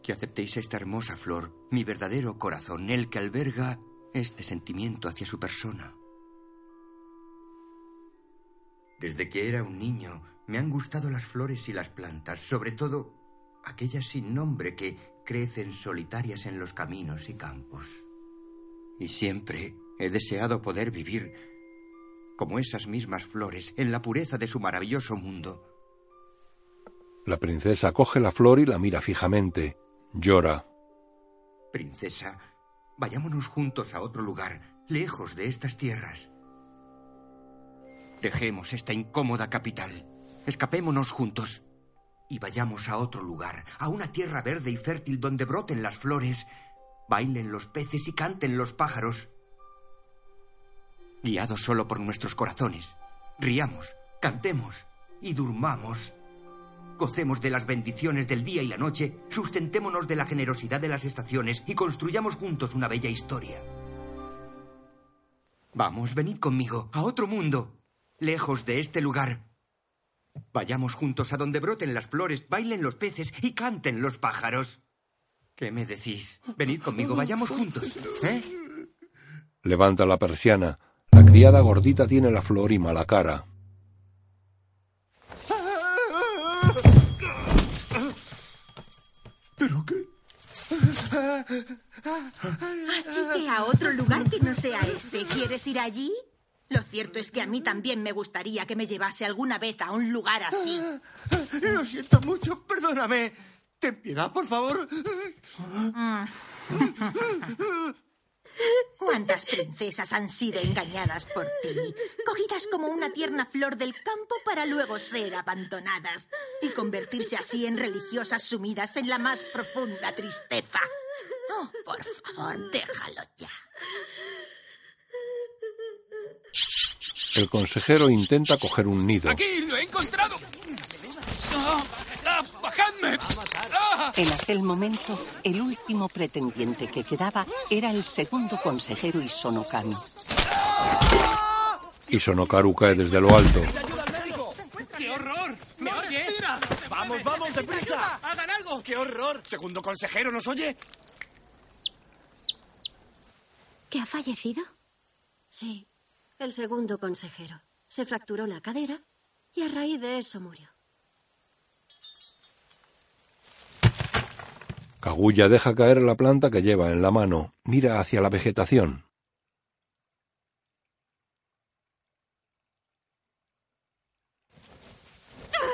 que aceptéis esta hermosa flor, mi verdadero corazón, el que alberga este sentimiento hacia su persona. Desde que era un niño, me han gustado las flores y las plantas, sobre todo aquellas sin nombre que crecen solitarias en los caminos y campos. Y siempre he deseado poder vivir como esas mismas flores en la pureza de su maravilloso mundo. La princesa coge la flor y la mira fijamente. Llora. Princesa, vayámonos juntos a otro lugar, lejos de estas tierras. Dejemos esta incómoda capital, escapémonos juntos y vayamos a otro lugar, a una tierra verde y fértil donde broten las flores, bailen los peces y canten los pájaros. Guiados solo por nuestros corazones, riamos, cantemos y durmamos. Gocemos de las bendiciones del día y la noche, sustentémonos de la generosidad de las estaciones y construyamos juntos una bella historia. Vamos, venid conmigo, a otro mundo, lejos de este lugar. Vayamos juntos a donde broten las flores, bailen los peces y canten los pájaros. ¿Qué me decís? Venid conmigo, vayamos juntos. ¿Eh? Levanta la persiana. La criada gordita tiene la flor y mala cara. Así que a otro lugar que no sea este. ¿Quieres ir allí? Lo cierto es que a mí también me gustaría que me llevase alguna vez a un lugar así. Lo siento mucho, perdóname. Ten piedad, por favor. ¿Cuántas princesas han sido engañadas por ti? Cogidas como una tierna flor del campo para luego ser abandonadas y convertirse así en religiosas sumidas en la más profunda tristeza. Oh, por favor, déjalo ya. El consejero intenta coger un nido. ¡Aquí! ¡Lo he encontrado! ¡Ah! ¡Ah! ¡Bajadme! En aquel momento, el último pretendiente que quedaba era el segundo consejero Isonokami. Y Sonokaru cae desde lo alto. ¡Qué horror! ¿Me oye? ¡Vamos, vamos, deprisa! ¡Hagan algo! ¡Qué horror! ¿Segundo consejero nos oye? ¿Que ha fallecido? Sí, el segundo consejero. Se fracturó la cadera y a raíz de eso murió. Kaguya deja caer la planta que lleva en la mano. Mira hacia la vegetación.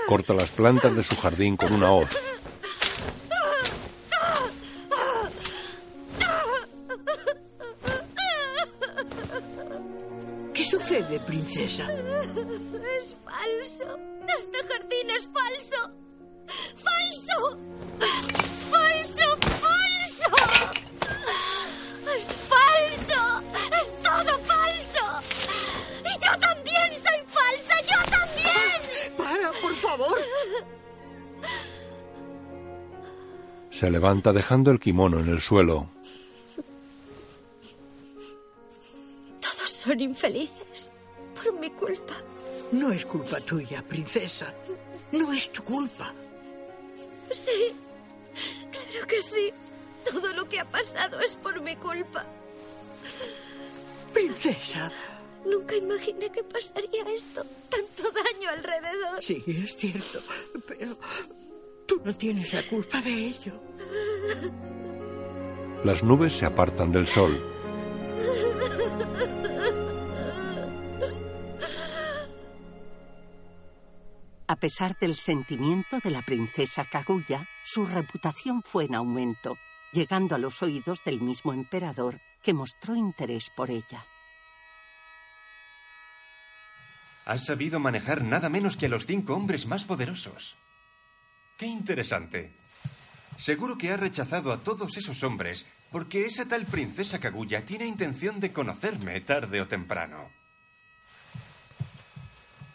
Corta las plantas de su jardín con una hoz. ¿Qué sucede, princesa? Es falso. Este jardín es falso. ¡Falso! ¡Falso! ¡Es falso! ¡Es todo falso! ¡Y yo también soy falsa! ¡Yo también! Para, por favor. Se levanta dejando el kimono en el suelo. Todos son infelices por mi culpa. No es culpa tuya, princesa. No es tu culpa. Sí, claro que sí. Todo lo que ha pasado es por mi culpa. Princesa. Nunca imaginé que pasaría esto. Tanto daño alrededor. Sí, es cierto. Pero tú no tienes la culpa de ello. Las nubes se apartan del sol. A pesar del sentimiento de la princesa Kaguya, su reputación fue en aumento, llegando a los oídos del mismo emperador que mostró interés por ella. Has sabido manejar nada menos que a los cinco hombres más poderosos. Qué interesante. Seguro que has rechazado a todos esos hombres porque esa tal princesa Kaguya tiene intención de conocerme tarde o temprano.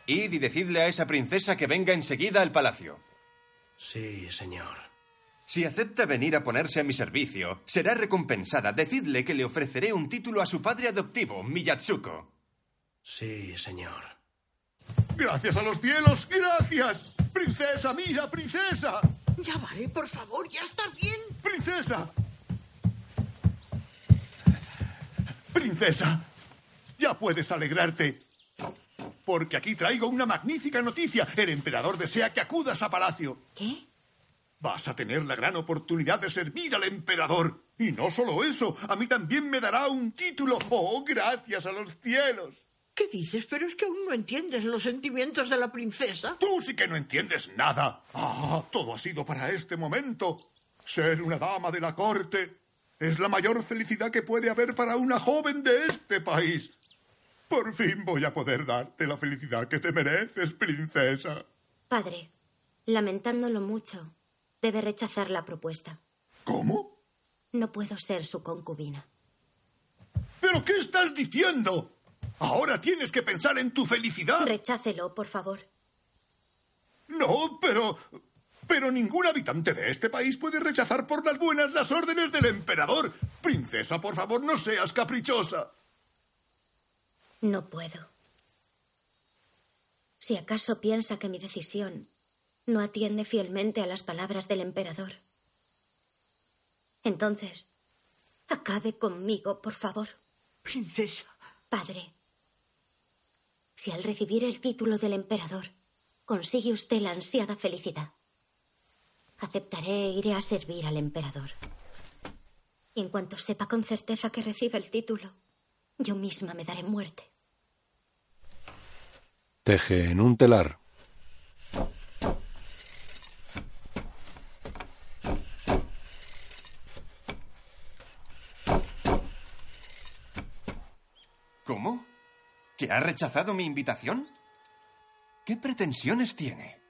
Id y decidle a esa princesa que venga enseguida al palacio. Sí, señor. Si acepta venir a ponerse a mi servicio, será recompensada. Decidle que le ofreceré un título a su padre adoptivo, Miyatsuko. Sí, señor. Gracias a los cielos, gracias. Princesa, mira, princesa. Ya vale, por favor, ya está bien. Princesa. Princesa, ya puedes alegrarte. Porque aquí traigo una magnífica noticia. El emperador desea que acudas a palacio. ¿Qué? Vas a tener la gran oportunidad de servir al emperador. Y no solo eso, a mí también me dará un título. Oh, gracias a los cielos. ¿Qué dices? Pero es que aún no entiendes los sentimientos de la princesa. Tú sí que no entiendes nada. Ah, todo ha sido para este momento. Ser una dama de la corte es la mayor felicidad que puede haber para una joven de este país. Por fin voy a poder darte la felicidad que te mereces, princesa. Padre, lamentándolo mucho, debe rechazar la propuesta. ¿Cómo? No puedo ser su concubina. ¿Pero qué estás diciendo? Ahora tienes que pensar en tu felicidad. Rechácelo, por favor. No, pero... Pero ningún habitante de este país puede rechazar por las buenas las órdenes del emperador. Princesa, por favor, no seas caprichosa. No puedo. Si acaso piensa que mi decisión no atiende fielmente a las palabras del emperador, entonces acabe conmigo, por favor. Princesa. Padre, si al recibir el título del emperador consigue usted la ansiada felicidad, aceptaré e iré a servir al emperador. Y en cuanto sepa con certeza que recibe el título, yo misma me daré muerte. Teje en un telar. ¿Cómo? ¿Que ha rechazado mi invitación? ¿Qué pretensiones tiene?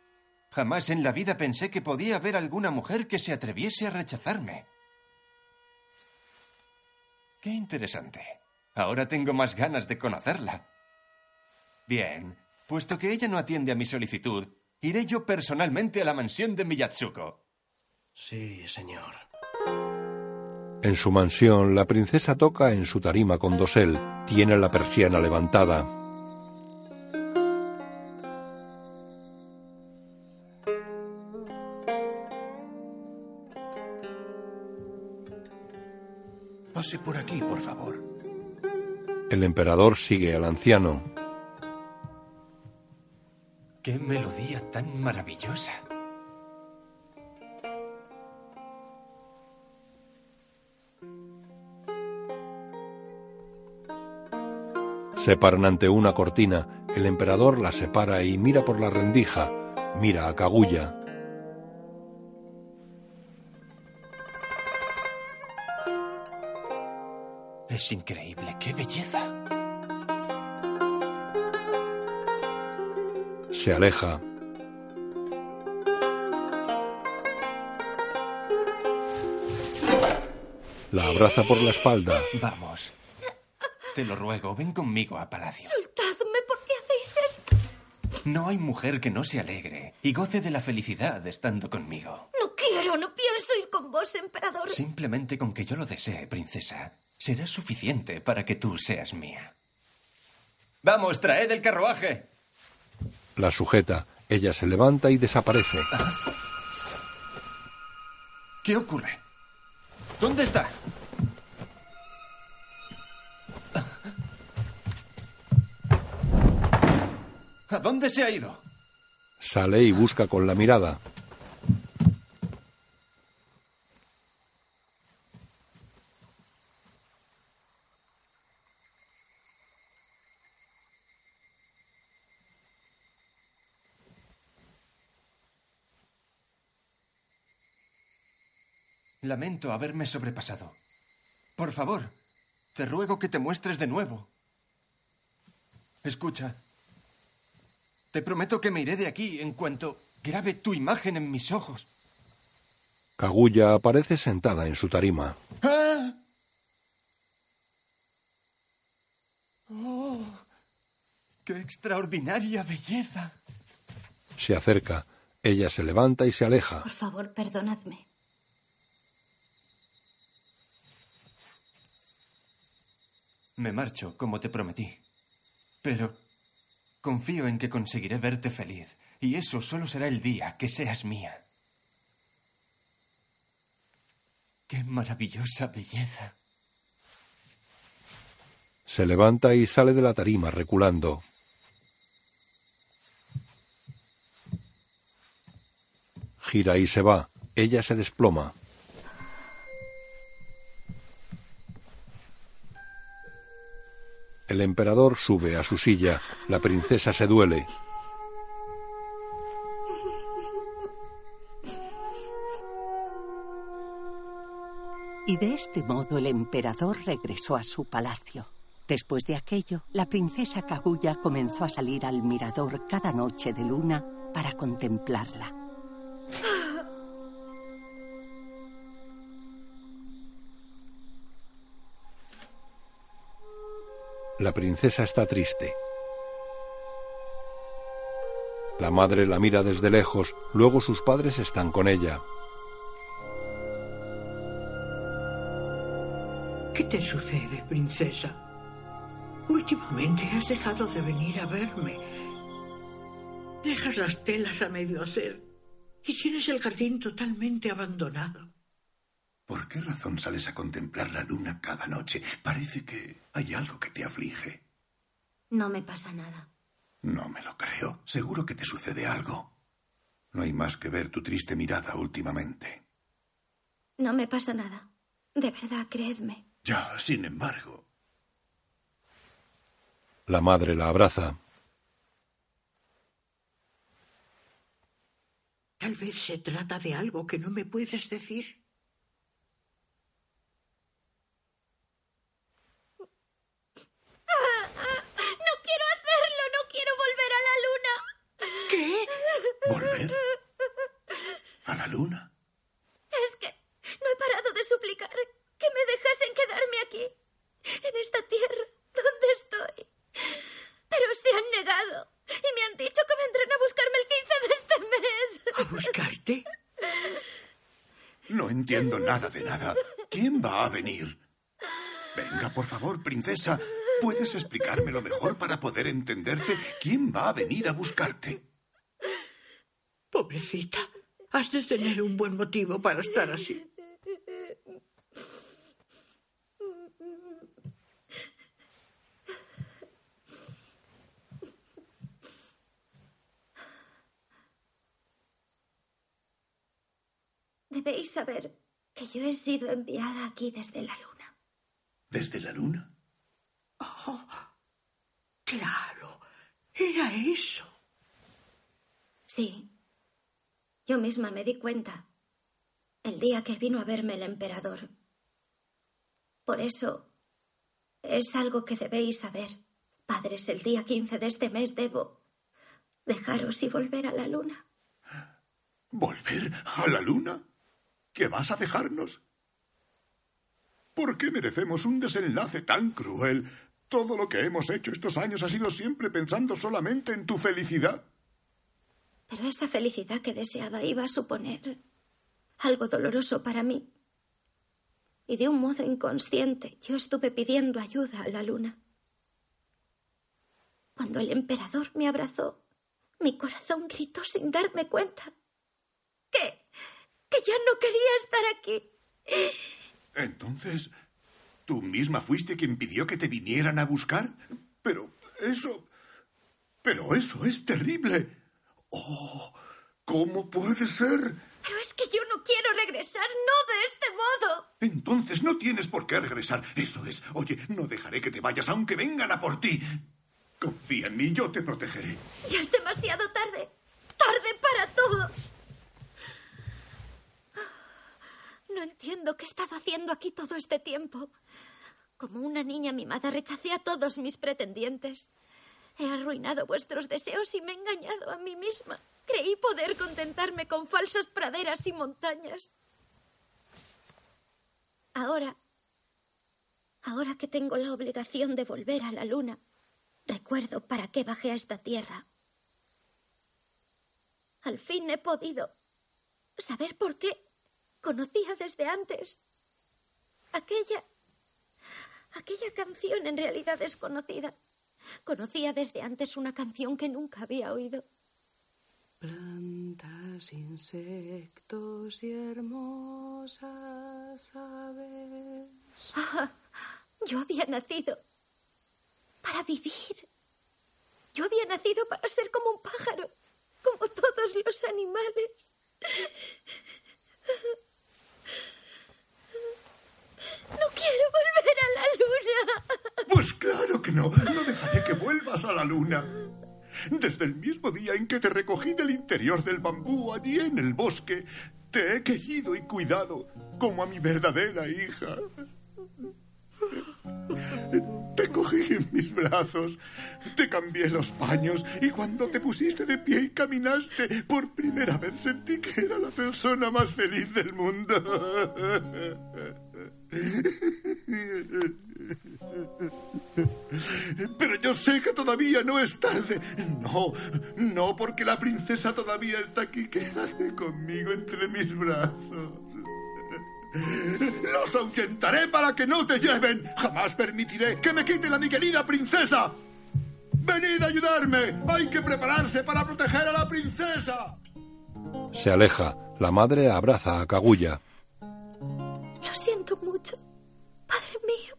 Jamás en la vida pensé que podía haber alguna mujer que se atreviese a rechazarme. Qué interesante. Ahora tengo más ganas de conocerla. Bien, puesto que ella no atiende a mi solicitud, iré yo personalmente a la mansión de Miyatsuko. Sí, señor. En su mansión, la princesa toca en su tarima con dosel. Tiene la persiana levantada. Pase por aquí, por favor. El emperador sigue al anciano. ¡Qué melodía tan maravillosa! Se paran ante una cortina. El emperador la separa y mira por la rendija. Mira a Kaguya. Es increíble, qué belleza. Se aleja. La abraza por la espalda. Vamos. Te lo ruego, ven conmigo a palacio. Soltadme, ¿por qué hacéis esto? No hay mujer que no se alegre y goce de la felicidad estando conmigo. No quiero, no pienso ir con vos, emperador. Simplemente con que yo lo desee, princesa, será suficiente para que tú seas mía. Vamos, traed el carruaje. La sujeta. Ella se levanta y desaparece. ¿Qué ocurre? ¿Dónde está? ¿A dónde se ha ido? Sale y busca con la mirada. Lamento haberme sobrepasado. Por favor, te ruego que te muestres de nuevo. Escucha. Te prometo que me iré de aquí en cuanto grabe tu imagen en mis ojos. Kaguya aparece sentada en su tarima. ¡Ah! ¡Oh! ¡Qué extraordinaria belleza! Se acerca. Ella se levanta y se aleja. Por favor, perdonadme. Me marcho, como te prometí. Pero confío en que conseguiré verte feliz, y eso solo será el día que seas mía. ¡Qué maravillosa belleza! Se levanta y sale de la tarima reculando. Gira y se va. Ella se desploma. El emperador sube a su silla. La princesa se duele. Y de este modo el emperador regresó a su palacio. Después de aquello, la princesa Kaguya comenzó a salir al mirador cada noche de luna para contemplarla. La princesa está triste. La madre la mira desde lejos, luego sus padres están con ella. ¿Qué te sucede, princesa? Últimamente has dejado de venir a verme. Dejas las telas a medio hacer y tienes el jardín totalmente abandonado. ¿Por qué razón sales a contemplar la luna cada noche? Parece que hay algo que te aflige. No me pasa nada. No me lo creo. Seguro que te sucede algo. No hay más que ver tu triste mirada últimamente. No me pasa nada. De verdad, creedme. Ya, sin embargo. La madre la abraza. Tal vez se trata de algo que no me puedes decir. No quiero hacerlo, no quiero volver a la luna. ¿Qué? ¿Volver? ¿A la luna? Es que no he parado de suplicar que me dejasen quedarme aquí, en esta tierra donde estoy. Pero se han negado y me han dicho que vendrán a buscarme el 15 de este mes. ¿A buscarte? No entiendo nada de nada. ¿Quién va a venir? Venga, por favor, princesa. ¿Puedes explicármelo mejor para poder entenderte? ¿Quién va a venir a buscarte? Pobrecita, has de tener un buen motivo para estar así. Debéis saber que yo he sido enviada aquí desde la luna. ¿Desde la luna? Oh, claro, era eso. Sí. Yo misma me di cuenta el día que vino a verme el emperador. Por eso es algo que debéis saber. Padres, el día 15 de este mes debo dejaros y volver a la luna. ¿Volver a la luna? ¿Que vas a dejarnos? ¿Por qué merecemos un desenlace tan cruel? Todo lo que hemos hecho estos años ha sido siempre pensando solamente en tu felicidad. Pero esa felicidad que deseaba iba a suponer algo doloroso para mí. Y de un modo inconsciente yo estuve pidiendo ayuda a la luna. Cuando el emperador me abrazó, mi corazón gritó sin darme cuenta que que ya no quería estar aquí. Entonces, ¿tú misma fuiste quien pidió que te vinieran a buscar? Pero eso... Pero eso es terrible. Oh, ¿cómo puede ser? Pero es que yo no quiero regresar, no de este modo. Entonces no tienes por qué regresar. Eso es. Oye, no dejaré que te vayas aunque vengan a por ti. Confía en mí, yo te protegeré. Ya es demasiado tarde. Tarde para todo. No entiendo qué he estado haciendo aquí todo este tiempo. Como una niña mimada rechacé a todos mis pretendientes. He arruinado vuestros deseos y me he engañado a mí misma. Creí poder contentarme con falsas praderas y montañas. Ahora, ahora que tengo la obligación de volver a la luna, recuerdo para qué bajé a esta tierra. Al fin he podido saber por qué conocía desde antes. Aquella. aquella canción en realidad desconocida. Conocía desde antes una canción que nunca había oído. Plantas, insectos y hermosas aves. Ah, yo había nacido para vivir. Yo había nacido para ser como un pájaro, como todos los animales. No quiero volver a la luna. Pues claro que no. No dejaré que vuelvas a la luna. Desde el mismo día en que te recogí del interior del bambú, allí en el bosque, te he querido y cuidado como a mi verdadera hija. Te cogí en mis brazos, te cambié los paños y cuando te pusiste de pie y caminaste, por primera vez sentí que era la persona más feliz del mundo. Pero yo sé que todavía no es tarde. No, no, porque la princesa todavía está aquí. Quédate conmigo entre mis brazos. Los ahuyentaré para que no te lleven. Jamás permitiré que me quiten a mi querida princesa. Venid a ayudarme. Hay que prepararse para proteger a la princesa. Se aleja. La madre abraza a Kaguya. Lo siento mucho, padre mío.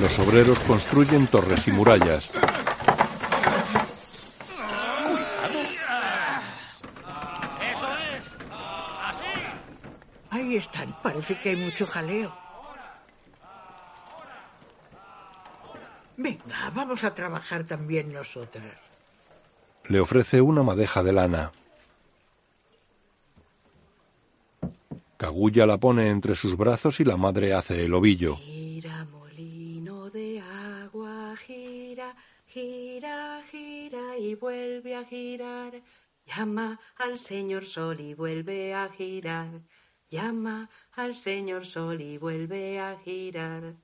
Los obreros construyen torres y murallas. ¡Eso es! ¡Así! Ahí están. Parece que hay mucho jaleo. Venga, vamos a trabajar también nosotras. Le ofrece una madeja de lana. Kaguya la pone entre sus brazos y la madre hace el ovillo. Gira, molino de agua, gira, gira, gira y vuelve a girar. Llama al señor sol y vuelve a girar. Llama al señor sol y vuelve a girar.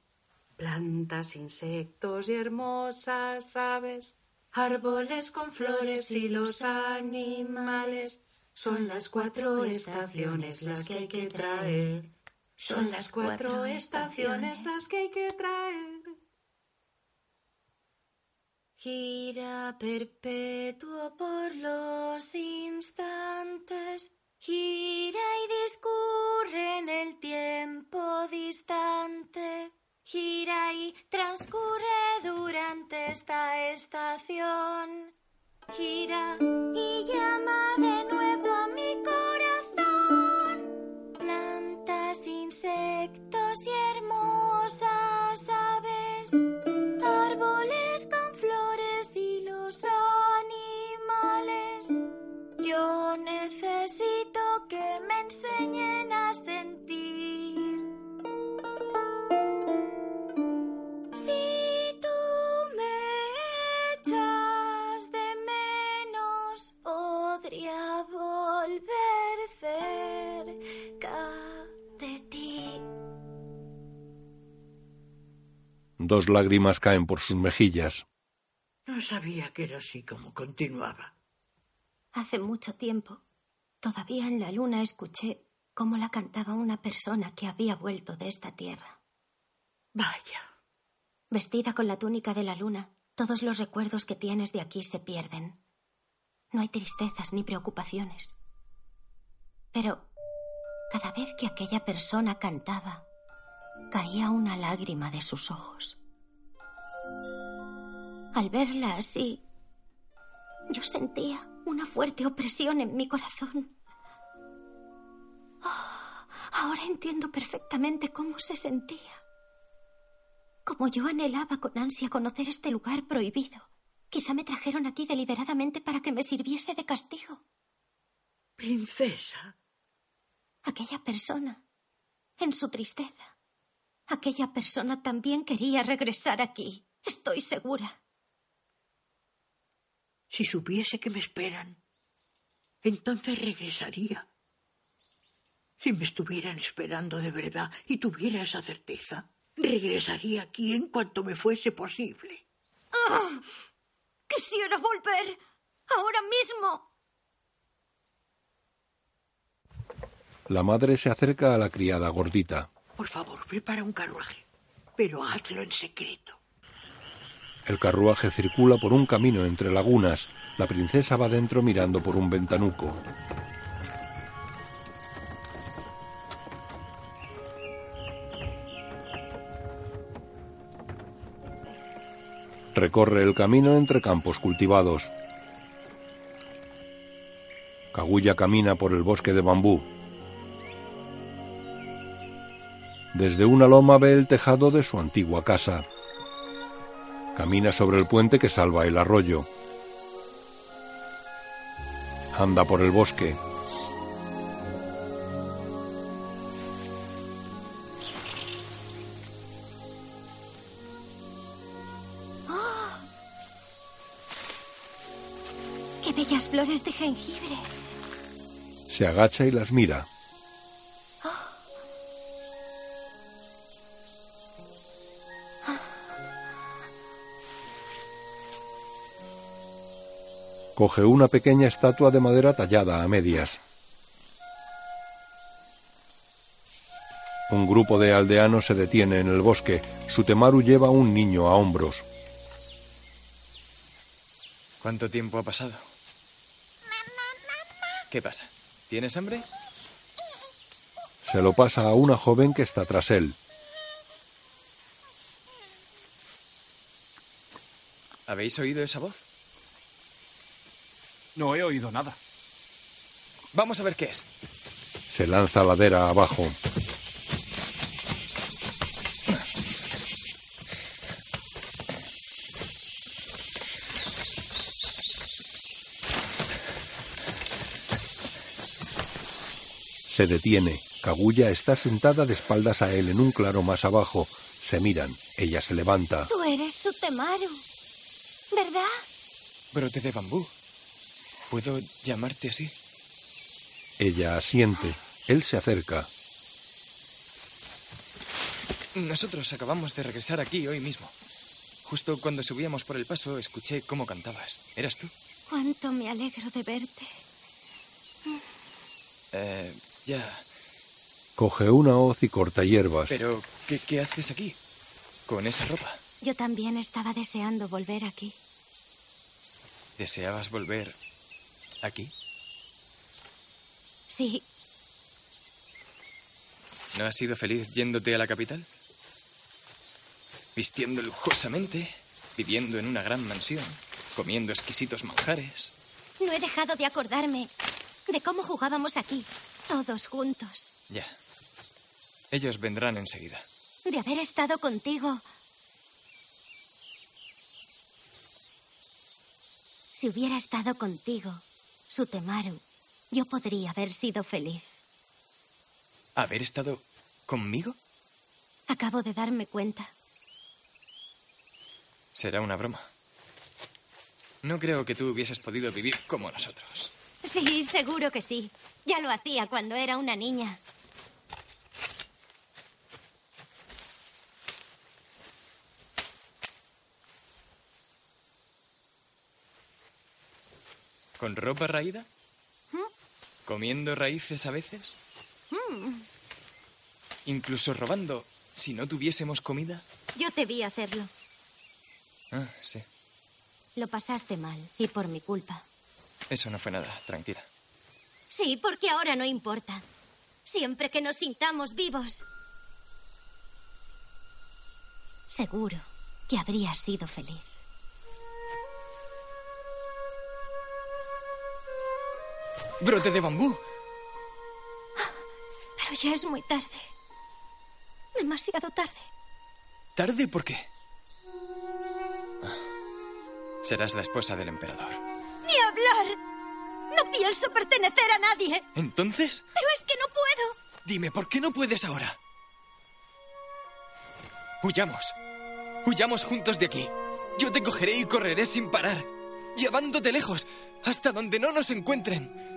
Plantas, insectos y hermosas aves, árboles con flores y los animales. Son las cuatro estaciones las que hay que traer. Son las cuatro estaciones las que hay que traer. Gira perpetuo por los instantes, gira y discurre en el tiempo distante, gira y transcurre durante esta estación. Gira y llama de nuevo a mi corazón. Plantas, insectos y hermosas aves. Árboles con flores y los animales. Yo necesito que me enseñen a sentir. Dos lágrimas caen por sus mejillas. No sabía que era así como continuaba. Hace mucho tiempo, todavía en la luna escuché cómo la cantaba una persona que había vuelto de esta tierra. Vaya. Vestida con la túnica de la luna, todos los recuerdos que tienes de aquí se pierden. No hay tristezas ni preocupaciones. Pero cada vez que aquella persona cantaba, caía una lágrima de sus ojos. Al verla así, yo sentía una fuerte opresión en mi corazón. Oh, ahora entiendo perfectamente cómo se sentía. Como yo anhelaba con ansia conocer este lugar prohibido, quizá me trajeron aquí deliberadamente para que me sirviese de castigo. Princesa. Aquella persona, en su tristeza, aquella persona también quería regresar aquí. Estoy segura. Si supiese que me esperan, entonces regresaría. Si me estuvieran esperando de verdad y tuviera esa certeza, regresaría aquí en cuanto me fuese posible. ¡Ah! Quisiera volver ahora mismo. La madre se acerca a la criada gordita. Por favor, prepara un carruaje, pero hazlo en secreto. El carruaje circula por un camino entre lagunas. La princesa va dentro mirando por un ventanuco. Recorre el camino entre campos cultivados. Kaguya camina por el bosque de bambú. Desde una loma ve el tejado de su antigua casa. Camina sobre el puente que salva el arroyo. Anda por el bosque. ¡Oh! ¡Qué bellas flores de jengibre! Se agacha y las mira. Coge una pequeña estatua de madera tallada a medias. Un grupo de aldeanos se detiene en el bosque. Sutemaru lleva un niño a hombros. ¿Cuánto tiempo ha pasado? ¿Qué pasa? ¿Tienes hambre? Se lo pasa a una joven que está tras él. ¿Habéis oído esa voz? No he oído nada. Vamos a ver qué es. Se lanza ladera abajo. Se detiene. Kaguya está sentada de espaldas a él en un claro más abajo. Se miran. Ella se levanta. Tú eres Sutemaru, ¿verdad? Brote de bambú. ¿Puedo llamarte así? Ella asiente. Él se acerca. Nosotros acabamos de regresar aquí hoy mismo. Justo cuando subíamos por el paso escuché cómo cantabas. ¿Eras tú? Cuánto me alegro de verte. Eh, ya. Coge una hoz y corta hierbas. Pero, ¿qué, ¿qué haces aquí? ¿Con esa ropa? Yo también estaba deseando volver aquí. ¿Deseabas volver aquí? Sí, ¿No has sido feliz yéndote a la capital? Vistiendo lujosamente, viviendo en una gran mansión, comiendo exquisitos manjares. no he dejado de acordarme de cómo jugábamos aquí, todos juntos. Ya. Ellos vendrán enseguida. De haber estado contigo. Si hubiera estado contigo, Sutemaru, yo podría haber sido feliz. ¿Haber estado conmigo? Acabo de darme cuenta. Será una broma. No creo que tú hubieses podido vivir como nosotros. Sí, seguro que sí. Ya lo hacía cuando era una niña. ¿Con ropa raída? ¿Mm? ¿Comiendo raíces a veces? Mm, ¿Incluso robando si no tuviésemos comida? Yo te vi hacerlo. Ah, sí. Lo pasaste mal y por mi culpa. Eso no fue nada, tranquila. Sí, porque ahora no importa. Siempre que nos sintamos vivos. Seguro que habrías sido feliz. ¡Brote de bambú! Pero ya es muy tarde. Demasiado tarde. ¿Tarde por qué? Ah, Serás la esposa del emperador. ¡Ni hablar! No pienso pertenecer a nadie. ¿Entonces? Pero es que no puedo. Dime, ¿por qué no puedes ahora? Huyamos. Huyamos juntos de aquí. Yo te cogeré y correré sin parar, llevándote lejos, hasta donde no nos encuentren.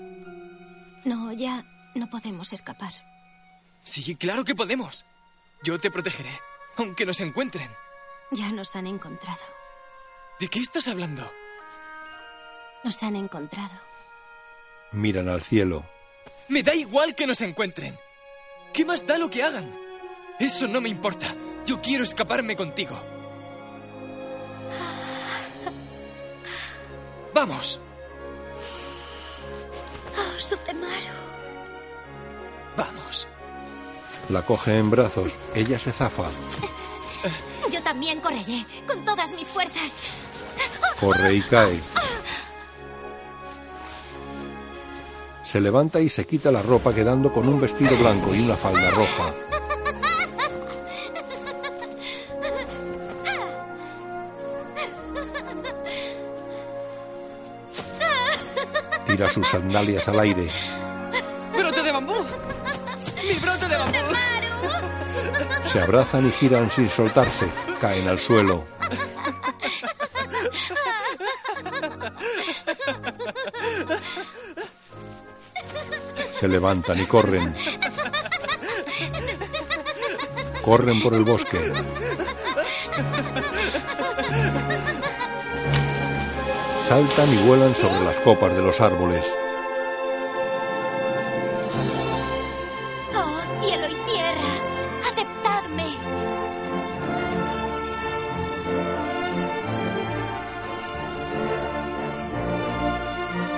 No, ya no podemos escapar. Sí, claro que podemos. Yo te protegeré, aunque nos encuentren. Ya nos han encontrado. ¿De qué estás hablando? Nos han encontrado. Miran al cielo. Me da igual que nos encuentren. ¿Qué más da lo que hagan? Eso no me importa. Yo quiero escaparme contigo. Vamos. Sutemaru. Vamos. La coge en brazos. Ella se zafa. Yo también correré, con todas mis fuerzas. Corre y cae. Se levanta y se quita la ropa quedando con un vestido blanco y una falda roja. Tira sus sandalias al aire. ¡Brote de bambú! ¡Mi brote de bambú! Se abrazan y giran sin soltarse. Caen al suelo. Se levantan y corren. Corren por el bosque. saltan y vuelan sobre las copas de los árboles. Oh, cielo y tierra, aceptadme.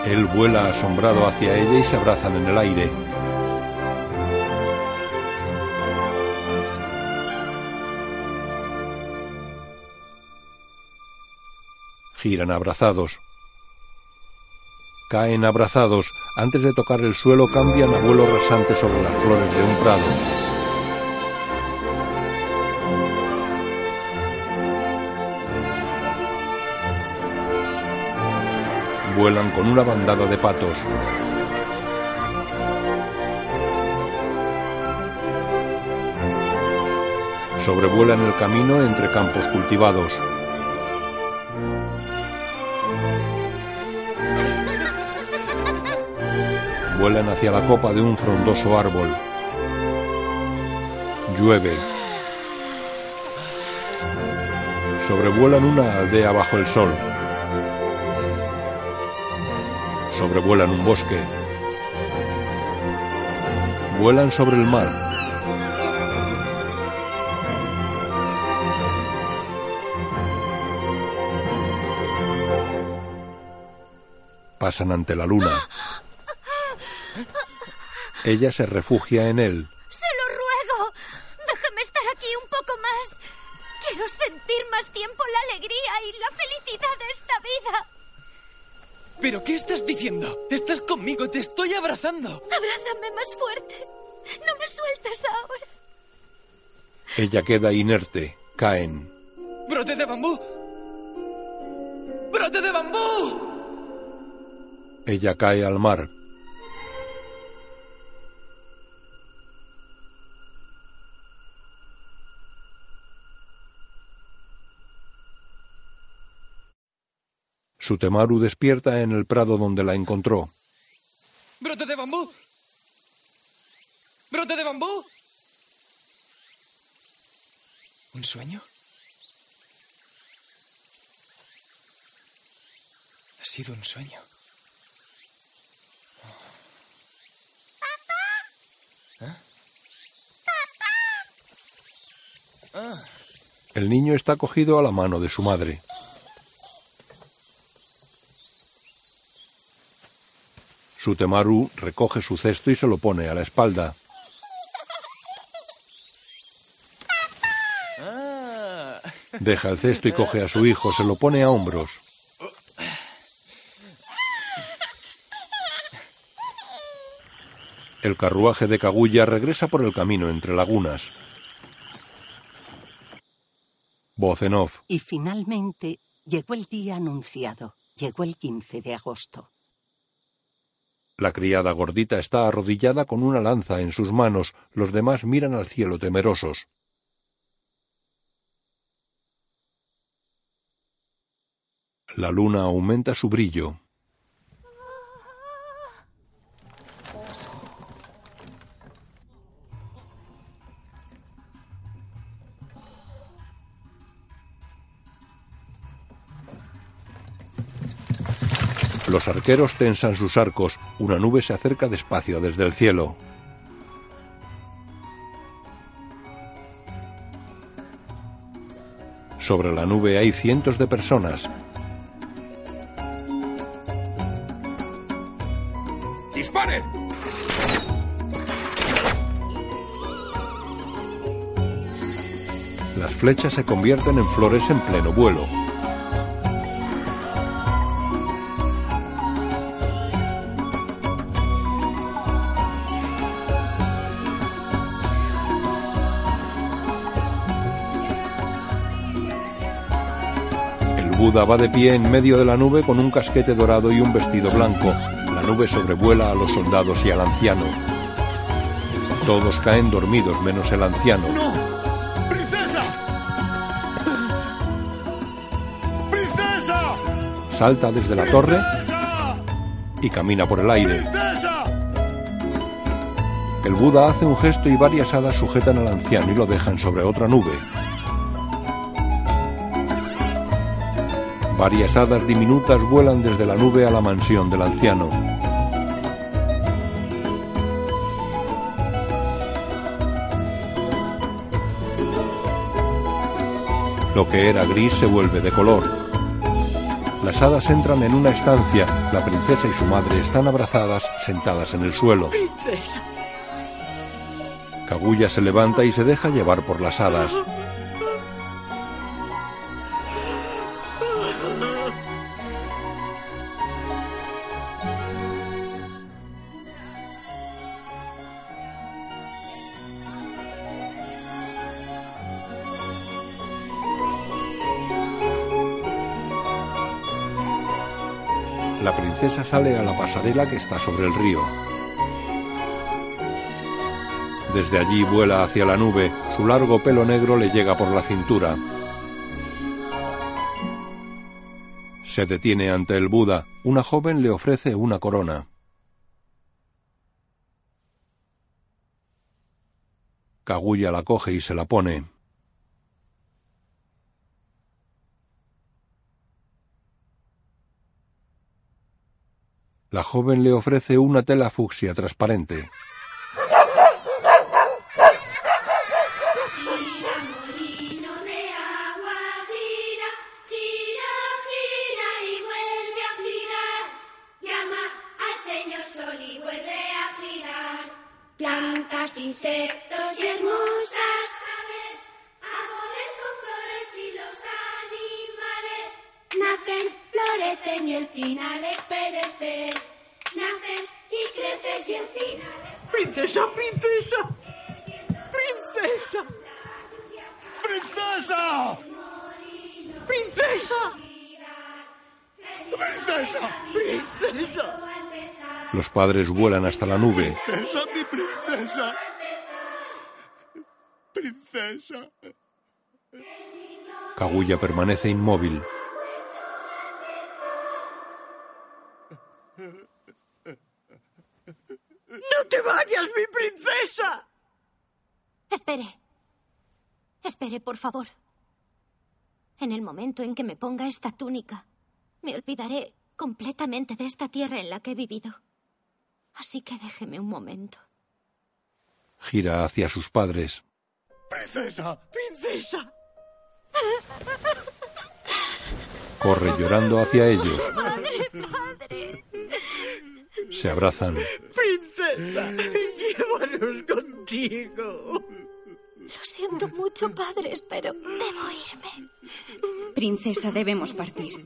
Él vuela asombrado hacia ella y se abrazan en el aire. giran abrazados. Caen abrazados. Antes de tocar el suelo cambian a vuelo rasante sobre las flores de un prado. Vuelan con una bandada de patos. Sobrevuelan el camino entre campos cultivados. Vuelan hacia la copa de un frondoso árbol. Llueve. Sobrevuelan una aldea bajo el sol. Sobrevuelan un bosque. Vuelan sobre el mar. Pasan ante la luna. Ella se refugia en él. Se lo ruego. Déjeme estar aquí un poco más. Quiero sentir más tiempo la alegría y la felicidad de esta vida. ¿Pero qué estás diciendo? Estás conmigo, te estoy abrazando. Abrázame más fuerte. No me sueltes ahora. Ella queda inerte. Caen. ¡Brote de bambú! ¡Brote de bambú! Ella cae al mar. Sutemaru despierta en el prado donde la encontró. ¡Brote de bambú! ¡Brote de bambú! ¿Un sueño? Ha sido un sueño. ¿Ah? Ah. El niño está cogido a la mano de su madre. Sutemaru recoge su cesto y se lo pone a la espalda. Deja el cesto y coge a su hijo, se lo pone a hombros. El carruaje de Kaguya regresa por el camino entre lagunas. Voz en off. Y finalmente llegó el día anunciado. Llegó el 15 de agosto. La criada gordita está arrodillada con una lanza en sus manos. Los demás miran al cielo temerosos. La luna aumenta su brillo. Los arqueros tensan sus arcos. Una nube se acerca despacio desde el cielo. Sobre la nube hay cientos de personas. ¡Disparen! Las flechas se convierten en flores en pleno vuelo. Buda va de pie en medio de la nube con un casquete dorado y un vestido blanco. La nube sobrevuela a los soldados y al anciano. Todos caen dormidos menos el anciano. ¡Princesa! ¡Princesa! Salta desde la torre y camina por el aire. ¡Princesa! El Buda hace un gesto y varias hadas sujetan al anciano y lo dejan sobre otra nube. Varias hadas diminutas vuelan desde la nube a la mansión del anciano. Lo que era gris se vuelve de color. Las hadas entran en una estancia. La princesa y su madre están abrazadas, sentadas en el suelo. Princesa. Kaguya se levanta y se deja llevar por las hadas. Princesa sale a la pasarela que está sobre el río. Desde allí vuela hacia la nube, su largo pelo negro le llega por la cintura. Se detiene ante el Buda. Una joven le ofrece una corona. Kaguya la coge y se la pone. La joven le ofrece una tela fucsia transparente. Padres vuelan hasta la nube. ¡Princesa, mi princesa! ¡Princesa! Kaguya permanece inmóvil. ¡No te vayas, mi princesa! Espere. Espere, por favor. En el momento en que me ponga esta túnica, me olvidaré completamente de esta tierra en la que he vivido. Así que déjeme un momento. Gira hacia sus padres. ¡Princesa! ¡Princesa! Corre llorando hacia ellos. Padre, padre. Se abrazan. ¡Princesa! ¡Llévanos contigo! Lo siento mucho, padres, pero debo irme. Princesa, debemos partir.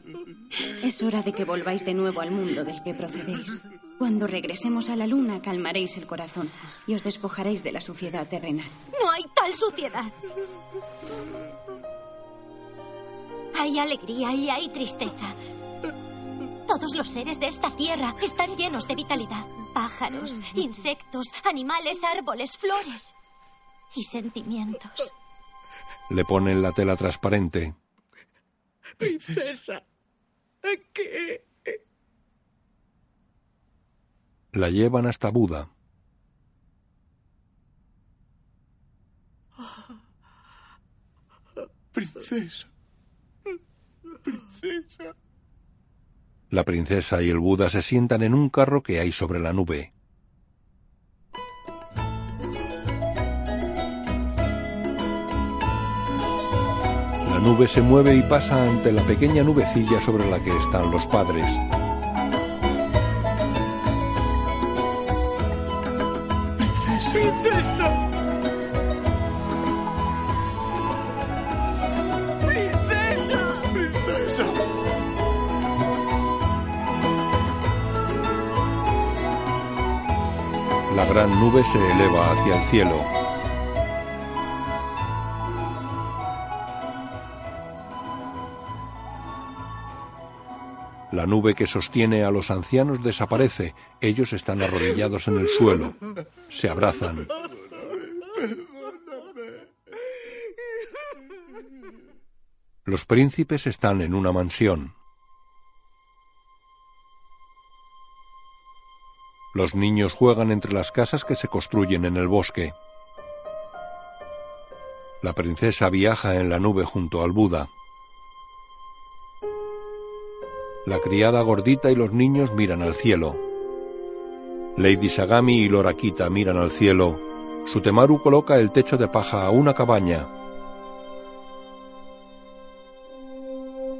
Es hora de que volváis de nuevo al mundo del que procedéis. Cuando regresemos a la luna, calmaréis el corazón y os despojaréis de la suciedad terrenal. No hay tal suciedad. Hay alegría y hay tristeza. Todos los seres de esta tierra están llenos de vitalidad. Pájaros, insectos, animales, árboles, flores y sentimientos. Le ponen la tela transparente. Princesa. ¿Qué? La llevan hasta Buda. ¡Princesa! ¡Princesa! La princesa y el Buda se sientan en un carro que hay sobre la nube. Nube se mueve y pasa ante la pequeña nubecilla sobre la que están los padres. ¡Princesa! ¡Princesa! ¡Princesa! ¡Princesa! La gran nube se eleva hacia el cielo. La nube que sostiene a los ancianos desaparece. Ellos están arrodillados en el suelo. Se abrazan. Los príncipes están en una mansión. Los niños juegan entre las casas que se construyen en el bosque. La princesa viaja en la nube junto al Buda. La criada gordita y los niños miran al cielo. Lady Sagami y Lorakita miran al cielo. Sutemaru coloca el techo de paja a una cabaña.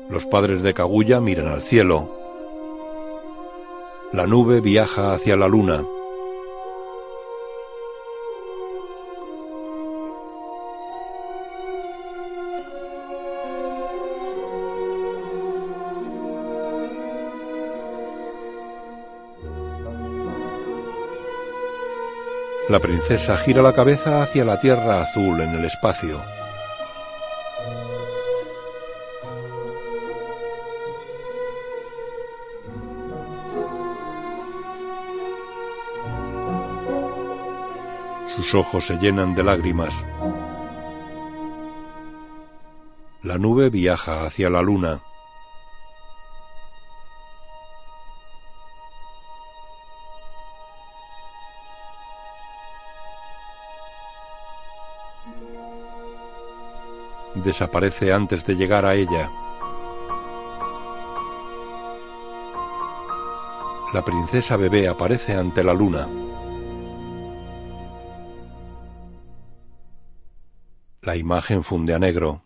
Los padres de Kaguya miran al cielo. La nube viaja hacia la luna. La princesa gira la cabeza hacia la Tierra Azul en el espacio. Sus ojos se llenan de lágrimas. La nube viaja hacia la luna. desaparece antes de llegar a ella. La princesa bebé aparece ante la luna. La imagen funde a negro.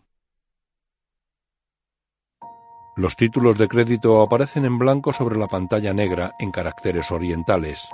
Los títulos de crédito aparecen en blanco sobre la pantalla negra en caracteres orientales.